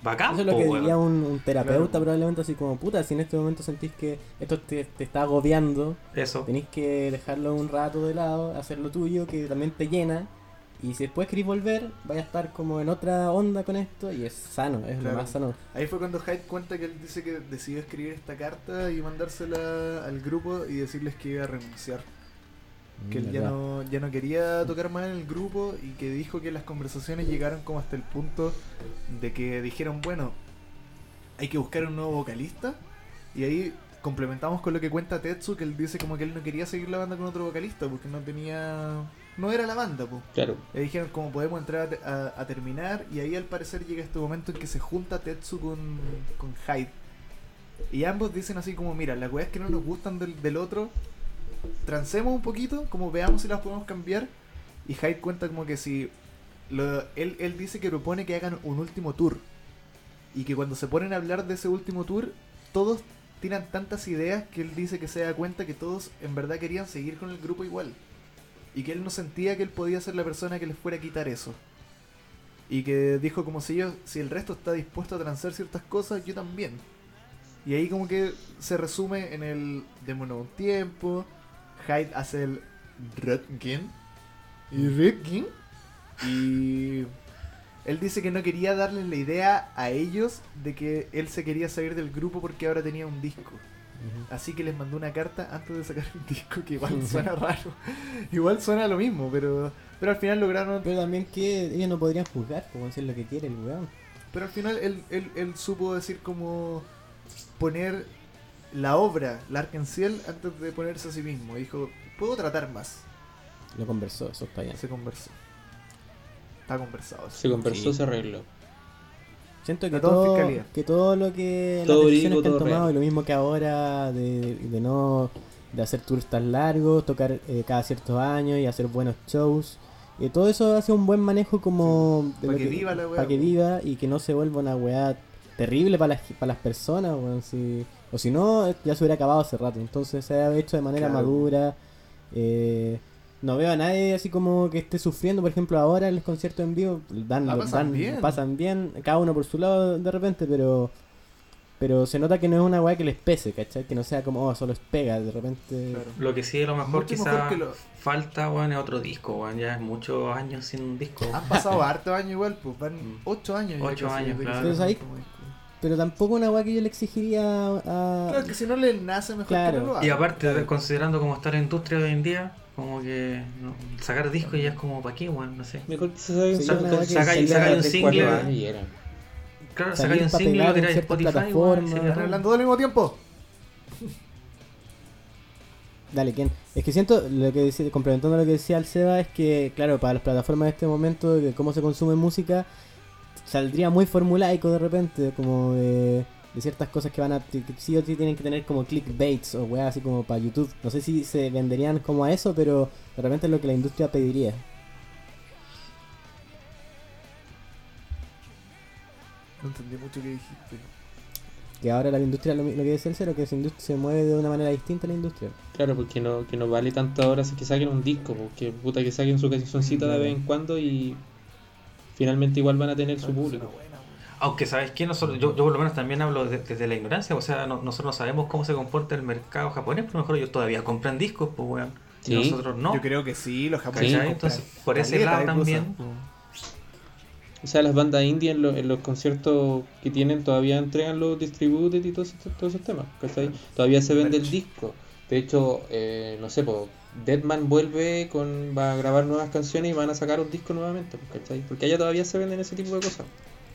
Bacán, Eso es lo que diría un, un terapeuta Claro. probablemente así como, puta, si en este momento sentís que esto te, te está agobiando, Eso. tenéis que dejarlo un rato de lado, hacer lo tuyo, que también te llena. Y si después querés volver, vaya a estar como en otra onda con esto y es sano, es Claro. lo más sano. Ahí fue cuando Hyde cuenta que él dice que decidió escribir esta carta y mandársela al grupo y decirles que iba a renunciar. Que él ya ¿Verdad? no, ya no quería tocar más en el grupo y que dijo que las conversaciones llegaron como hasta el punto de que dijeron, bueno, hay que buscar un nuevo vocalista. Y ahí complementamos con lo que cuenta Tetsu, que él dice como que él no quería seguir la banda con otro vocalista porque no tenía... No era la banda, pues. claro Le dijeron cómo podemos entrar a- a terminar y ahí al parecer llega este momento en que se junta Tetsu con, con Hyde. Y ambos dicen así como, mira, las weas que no nos gustan del, del otro, transemos un poquito, como veamos si las podemos cambiar. Y Hyde cuenta como que si... él, él dice que propone que hagan un último tour. Y que cuando se ponen a hablar de ese último tour, todos tiran tantas ideas que él dice que se da cuenta que todos en verdad querían seguir con el grupo igual. Y que él no sentía que él podía ser la persona que les fuera a quitar eso. Y que dijo como si yo, si el resto está dispuesto a transar ciertas cosas, yo también. Y ahí como que se resume en el démonos un tiempo. Hyde hace el Röntgen. Y Röntgen. Y él dice que no quería darles la idea a ellos de que él se quería salir del grupo porque ahora tenía un disco. Así que les mandó una carta antes de sacar un disco que igual suena raro. <laughs> igual suena lo mismo, pero pero al final lograron Pero también que ellos no podrían juzgar, como decir lo que quiere el weón. pero al final él, él, él supo decir como poner la obra, la Arkenciel, antes de ponerse a sí mismo. Dijo, puedo tratar más. Lo conversó, eso está bien. Se conversó. Está conversado. eso. se conversó Sí. se arregló Siento que todo fiscalía. que todo lo que Todo las decisiones que han tomado, y lo mismo que ahora de, de no de hacer tours tan largos, tocar eh, cada ciertos años y hacer buenos shows. Y todo eso hace un buen manejo como de Pa' lo que viva la weá, pa' que viva y que no se vuelva una weá terrible para las, para las personas, weón, si- o si no, eh, ya se hubiera acabado hace rato. Entonces se ha hecho de manera Claro. madura. eh, no veo a nadie así como que esté sufriendo, por ejemplo, ahora en los conciertos en vivo, dan, pasan dan- bien. pasan bien, cada uno por su lado de repente, pero pero se nota que no es una weá que les pese, ¿cachai? Que no sea como, oh, solo es pega, de repente... Claro. Lo que sí, a lo mejor Mucho quizá mejor que lo- falta, weón, es otro disco, weón. Ya es muchos años sin un disco. Han pasado harto años igual, pues van Mm. 8 años. Ocho años, claro. Entonces ahí-. Pero tampoco una weá que yo le exigiría a... Claro, que si no le nace mejor Claro. que no lo haga. Y aparte, Claro. considerando cómo está la industria hoy en día, como que no, sacar discos ya es como, ¿para qué, weón? No sé. Mejor que se Sí, saca- que saca- sacáis- saca un single. Claro, sacáis un pa' single, lo tiráis Spotify, Están hablando todo al mismo tiempo. <laughs> Dale, ¿quién? Es que siento, lo que decía, complementando lo que decía el Seba, es que, claro, para las plataformas de este momento, de cómo se consume música, saldría muy formulaico de repente, como de, de ciertas cosas que van a, que sí o sí tienen que tener como clickbaits o weas así como para YouTube. No sé si se venderían como a eso, pero de repente es lo que la industria pediría. No entendí mucho qué dijiste. Que ahora la industria, lo, lo que decía el Cero, que se, se mueve de una manera distinta la industria. Claro, porque no, que no vale tanto ahora si que saquen un disco, porque puta que saquen su cancioncita de vez en cuando y finalmente igual van a tener su público. Aunque, ¿sabes qué? Nosotros, yo, yo por lo menos también hablo de- desde la ignorancia. O sea, no- nosotros no sabemos cómo se comporta el mercado japonés, pero a lo mejor ellos todavía compran discos, pues, weón. Y Sí. nosotros no. Yo creo que sí, los japoneses. Por ese lado de también. po. O sea, las bandas indie en, lo- en los conciertos que tienen todavía entregan los distributed y todos esos, todos esos temas, ¿cachai? Todavía se vende el disco. De hecho, eh, no sé, po, Deadman vuelve con va a grabar nuevas canciones y van a sacar un disco nuevamente, pues, ¿cachai? Porque allá todavía se venden ese tipo de cosas.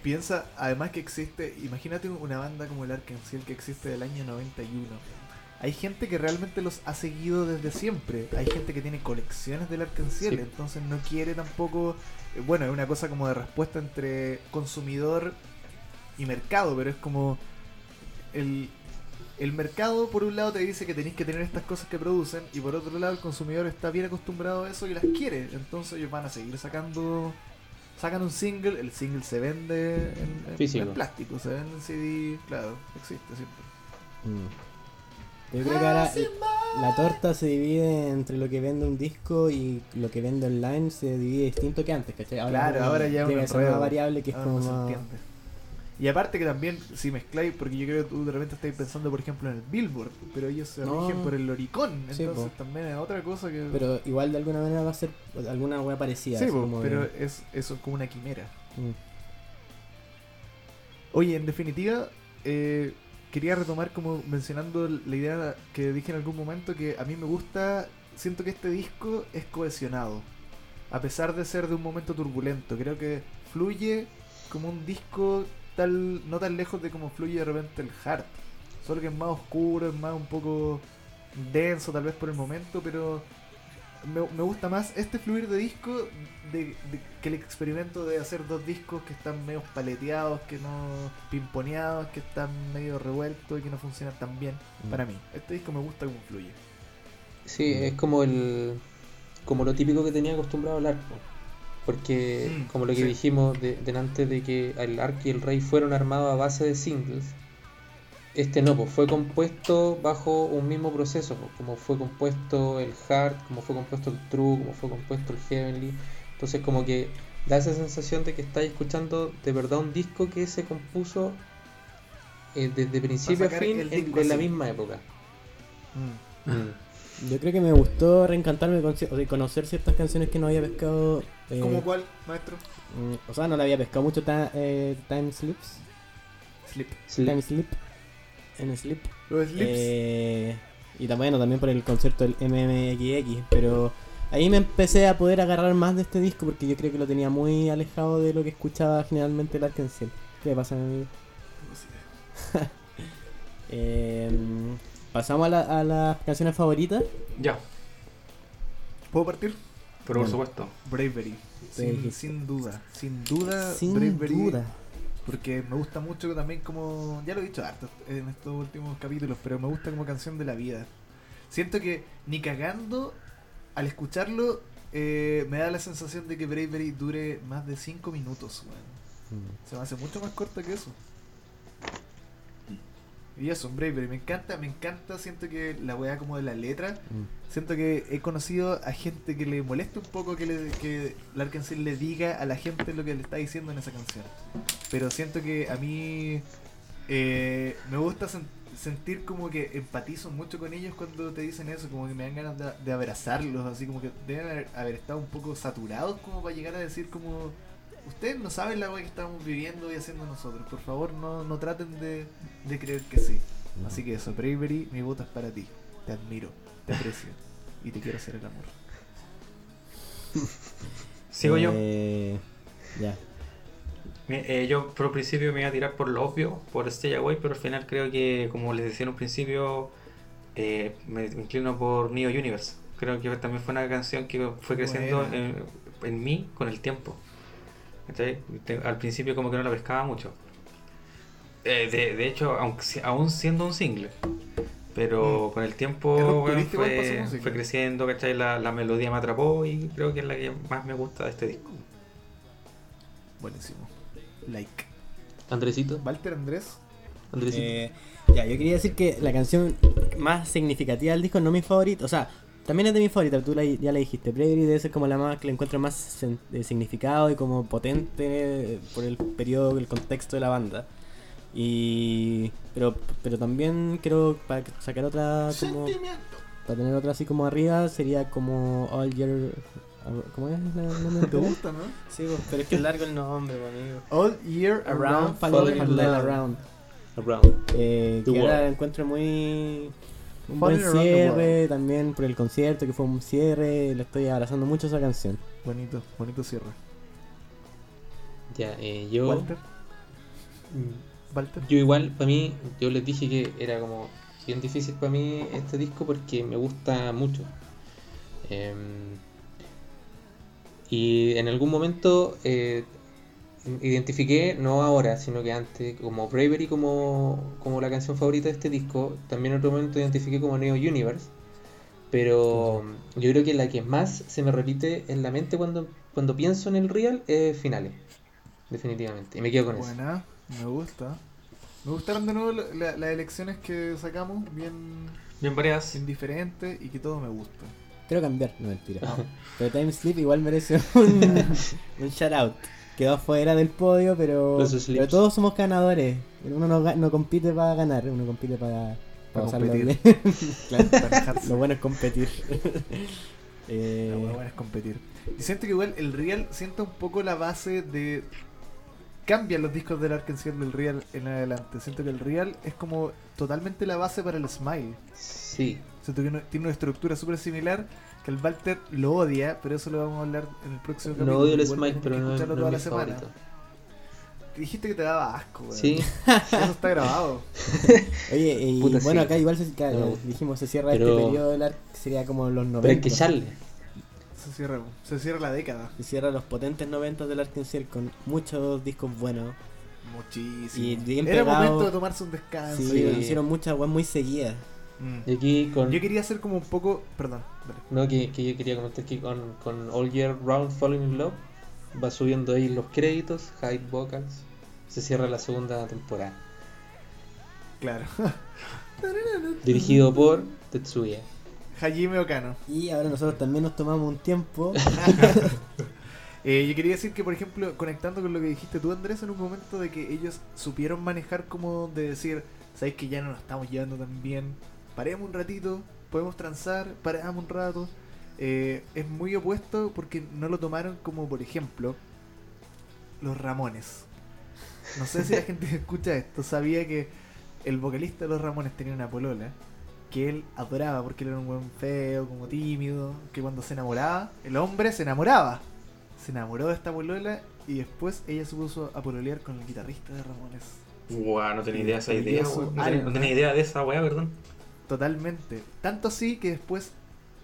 Piensa, además que existe, imagínate una banda como el Arkansas que existe del año 91. Hay gente que realmente los ha seguido desde siempre. Hay gente que tiene colecciones del Arkansas, Sí. entonces no quiere tampoco. eh, Bueno, es una cosa como de respuesta entre consumidor y mercado, pero es como. El, el mercado, por un lado, te dice que tenéis que tener estas cosas que producen, y por otro lado, el consumidor está bien acostumbrado a eso y las quiere. Entonces, ellos van a seguir sacando sacan un single, el single se vende en, en- Físico. en plástico, se vende en CD, claro, existe siempre. Mm. Yo creo que ahora la torta se divide entre lo que vende un disco y lo que vende online se divide distinto que antes, ¿cachai? claro, ahora ya es un llega esa nueva enredo. variable que es Ahora como no se. Y aparte que también, si mezcláis, porque yo creo que tú de repente estáis pensando, por ejemplo, en el Billboard, pero ellos se No. rigen por el Oricon, Sí, entonces po. también es otra cosa que... Pero igual de alguna manera va a ser alguna wea parecida. sí, así po, como de- pero es eso es como una quimera. Mm. Oye, en definitiva, eh, quería retomar como mencionando la idea que dije en algún momento que a mí me gusta, siento que este disco es cohesionado, a pesar de ser de un momento turbulento, creo que fluye como un disco tal no tan lejos de como fluye de repente el Heart, solo que es más oscuro, es más un poco denso tal vez por el momento, pero me, me gusta más este fluir de disco de, de- que el experimento de hacer dos discos que están medio paleteados, que no pimponeados, que están medio revueltos y que no funcionan tan bien Mm. para mí. Este disco me gusta cómo fluye. Sí, es como el como lo típico que tenía acostumbrado a hablar. Po. Porque Mm, como lo que sí. dijimos de, delante de que el Ark y el Rey fueron armados a base de singles, este no, pues fue compuesto bajo un mismo proceso, po, como fue compuesto el Heart, como fue compuesto el True, como fue compuesto el Heavenly. Entonces como que da esa sensación de que estáis escuchando de verdad un disco que se compuso eh, desde principio a fin en, disco en la misma época. Mm. Mm. Yo creo que me gustó reencantarme con o sea, conocer ciertas canciones que no había pescado. Eh, ¿Cómo cuál, maestro? mm, o sea, no le había pescado mucho ta- eh, Time Slips. Slip. Time Slip. En Slip. Los Slips. Eh, y también, bueno, también por el concierto del MMXX. Pero ahí me empecé a poder agarrar más de este disco porque yo creo que lo tenía muy alejado de lo que escuchaba generalmente el Arkansas. ¿Qué le pasa, mi amigo? <laughs> Eh, Pasamos a, la- a las canciones favoritas. Ya, ¿Puedo partir? Pero por supuesto. Bravery. Sin, sin duda. Sin duda, Sin Bravery. duda. Porque me gusta mucho también como, ya lo he dicho harto en estos últimos capítulos, pero me gusta como canción de la vida. Siento que ni cagando, al escucharlo, eh, me da la sensación de que Bravery dure más de 5 minutos, weón. Mm. Se me hace mucho más corta que eso. Y eso, Bravery, me encanta, me encanta, siento que la weá como de la letra, Mm. siento que he conocido a gente que le molesta un poco que, le, que le diga a la gente lo que le está diciendo en esa canción. Pero siento que a mí eh, me gusta sen- sentir como que empatizo mucho con ellos cuando te dicen eso, como que me dan ganas de, de abrazarlos, así como que deben haber, haber estado un poco saturados como para llegar a decir como... Ustedes no saben la weá que estamos viviendo y haciendo nosotros. Por favor, no, no traten de, de creer que sí. Así que eso, Bravery, mi voto es para ti. Te admiro, te aprecio <laughs> y te quiero hacer el amor. Sigo yo. Eh, Ya. Eh, yo por principio me iba a tirar por lo obvio, por Stay Away, pero al final creo que, como les decía en un principio, eh, me inclino por Neo Universe. Creo que también fue una canción que fue creciendo en, en mí con el tiempo. ¿Cachai? Te- Al principio como que no la pescaba mucho. Eh, de, de hecho, aunque, aún siendo un single. Pero Mm. con el tiempo para su fue, música. fue creciendo, ¿cachai? La, la melodía me atrapó y creo que es la que más me gusta de este disco. Buenísimo. Like. Andresito, Walter Andrés. Andresito. Eh, ya, yo quería decir que la canción más significativa del disco, no mi favorita, o sea, también es de mi favorita, tú la- ya la dijiste, Bravery debe ser como la más que le encuentro más sen- de significado y como potente por el periodo, el contexto de la banda. Y pero pero también quiero para sacar otra como Sentimiento. para tener otra así como arriba sería como All Year ¿Cómo es la el nombre ¿Te gusta, no? Sí, pues, pero es que es largo el nombre, pues, amigo. All Year Around, Around, Falling. Around. Around. Eh, que ahora encuentro muy un buen cierre también por el concierto que fue un cierre le estoy abrazando mucho esa canción Bonito, bonito cierre. Ya, eh, yo. Walter, Mm, Walter. Yo igual, para mí, yo les dije que era como bien difícil para mí este disco porque me gusta mucho. Em, y en algún momento eh, identifiqué, no ahora, sino que antes, como Bravery como, como la canción favorita de este disco. También en otro momento identifiqué como Neo Universe. Pero yo creo que la que más se me repite en la mente cuando, cuando pienso en el Real es Finales. Definitivamente. Y me quedo con eso. Buena, me gusta. Me gustaron de nuevo la- la- las elecciones que sacamos, bien, Bien variadas. bien diferentes y que todo me gusta. quiero cambiar no mentira pero Time Sleep igual merece un, <laughs> un shout out quedó afuera del podio pero, pero todos somos ganadores uno no, no compite para ganar uno compite para, para Para competir. <laughs> Claro, para lo bueno es competir <laughs> Eh, La hueá buena es competir. Y siento que igual el Real sienta un poco la base de. Cambian los discos del Arkansas del Real en adelante. Siento que el Real es como totalmente la base para el Smile. Sí. Siento que no- tiene una estructura súper similar. Que el Walter lo odia, pero eso lo vamos a hablar en el próximo No capítulo. odio el tenés pero no, no toda es la semana. favorito. Dijiste que te daba asco, weón. Sí, <laughs> Eso está grabado. <laughs> oye y Puta, bueno sí. acá igual se, No. eh, dijimos se cierra Pero- este periodo del arc sería como los 90 pero hay que echarle. Se cierra, se cierra la década. se cierra los potentes 90 del Arkansas con muchos discos buenos Muchísimo. Y bien Era pegado. momento de tomarse un descanso. sí, sí. hicieron muchas weas muy seguidas Mm. Y aquí con. Yo quería hacer como un poco. Perdón. No, que, que yo quería comentar que con, con All Year Round Falling in Love va subiendo ahí los créditos, high vocals. Se cierra la segunda temporada. Claro. <laughs> Dirigido por Tetsuya. Hajime Okano. y ahora nosotros también nos tomamos un tiempo <laughs> <laughs> Eh, yo quería decir que, por ejemplo, conectando con lo que dijiste tú, Andrés, en un momento de que ellos supieron manejar como de decir, sabéis que ya no nos estamos llevando tan bien, paremos un ratito, podemos transar, paramos un rato. Eh, es muy opuesto porque no lo tomaron como, por ejemplo, los Ramones. No sé si la <laughs> gente que escucha esto sabía que el vocalista de los Ramones tenía una polola que él adoraba porque él era un buen feo, como tímido, que cuando se enamoraba, el hombre se enamoraba. Se enamoró de esta polola y después ella se puso a pololear con el guitarrista de Ramones. Guau, no tenía idea de esa idea, no tenía idea de esa weá, perdón. Totalmente. Tanto así que después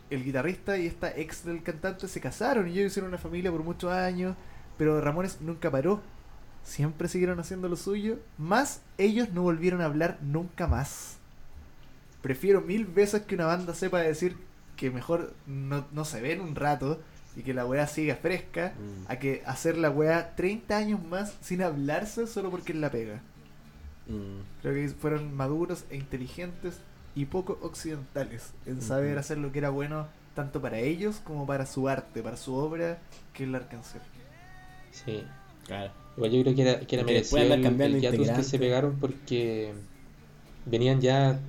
el guitarrista y esta ex del cantante se casaron y ellos hicieron una familia por muchos años, pero Ramones nunca paró. siempre siguieron haciendo lo suyo, más ellos no volvieron a hablar nunca más. Prefiero mil veces que una banda sepa decir que mejor no, no se ven un rato y que la weá siga fresca, Mm. a que hacer la weá 30 años más sin hablarse solo porque es la pega. Mm. Creo que fueron maduros e inteligentes y poco occidentales en saber hacer lo que era bueno tanto para ellos como para su arte, para su obra, que es la canción. Sí. Claro. Igual yo creo que era, que era merecido el, el que se pegaron porque venían ya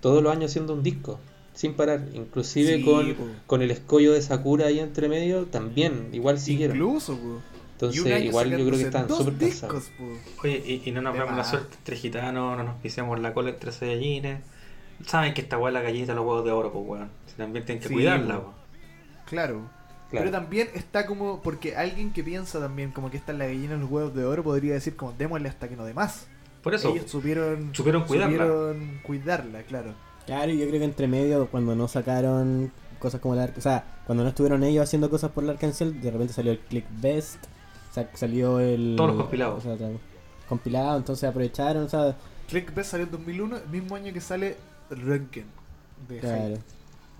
todos los años haciendo un disco, sin parar. Inclusive Sí, con, po. con el escollo de Sakura ahí entre medio, también, igual siguieron. Incluso, po. Entonces, igual yo creo que están súper cansados. Oye, y, y no nos vemos la suerte entre gitanos, no nos pisemos la cola entre Saiyajines. Saben que esta weá la galleta, los huevos de oro, pues weón. Si También tienen que Sí, cuidarla, po. Claro. Claro. Pero también está como, porque alguien que piensa también como que está en la gallina en los huevos de oro podría decir como démosle hasta que no dé más. Por eso, Ellos supieron, supieron cuidarla. supieron cuidarla, claro. Claro, y yo creo que entre medio, cuando no sacaron cosas como la O sea, cuando no estuvieron ellos haciendo cosas por la Arcancel, de repente salió el Click Best, sa- salió el. Todos los compilados. o sea, compilado, entonces aprovecharon, o sea, Click Best salió en 2001, el mismo año que sale Röntgen. De claro.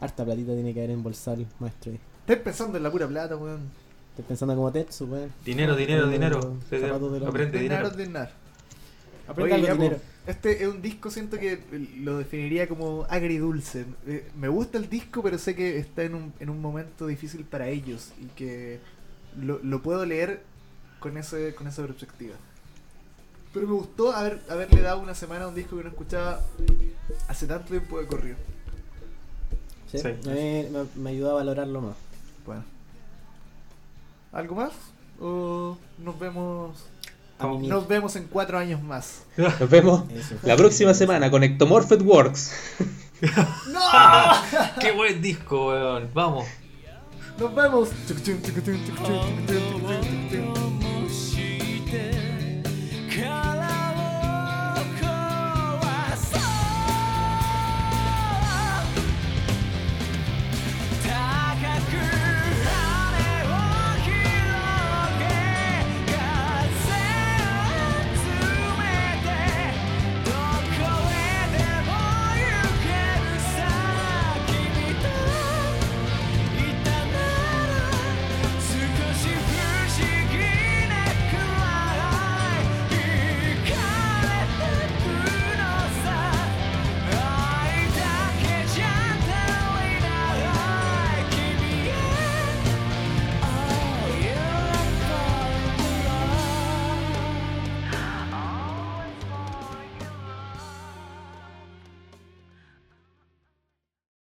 Harta platita tiene que haber embolsado el maestro. ahí. Estáis pensando en la pura plata, weón. Estoy pensando como Tetsu, weón. dinero, dinero, dinero. zapatos de Aprende dinero. ordenar. Aprenda Oye, ya, dinero. po, Este es un disco, siento que lo definiría como agridulce. Eh, Me gusta el disco, pero sé que está en un, en un momento difícil para ellos y que lo, lo puedo leer con, ese, con esa perspectiva. Pero me gustó haber, haberle dado una semana a un disco que no escuchaba hace tanto tiempo de corrido. Sí, me, me ayudó a valorarlo más. Bueno. ¿Algo más? ¿O nos vemos nos vemos en cuatro años más. Nos vemos la próxima semana con Ectomorphed Works. ¡No! ¡Qué buen disco, weón! ¡Vamos! ¡Nos vemos!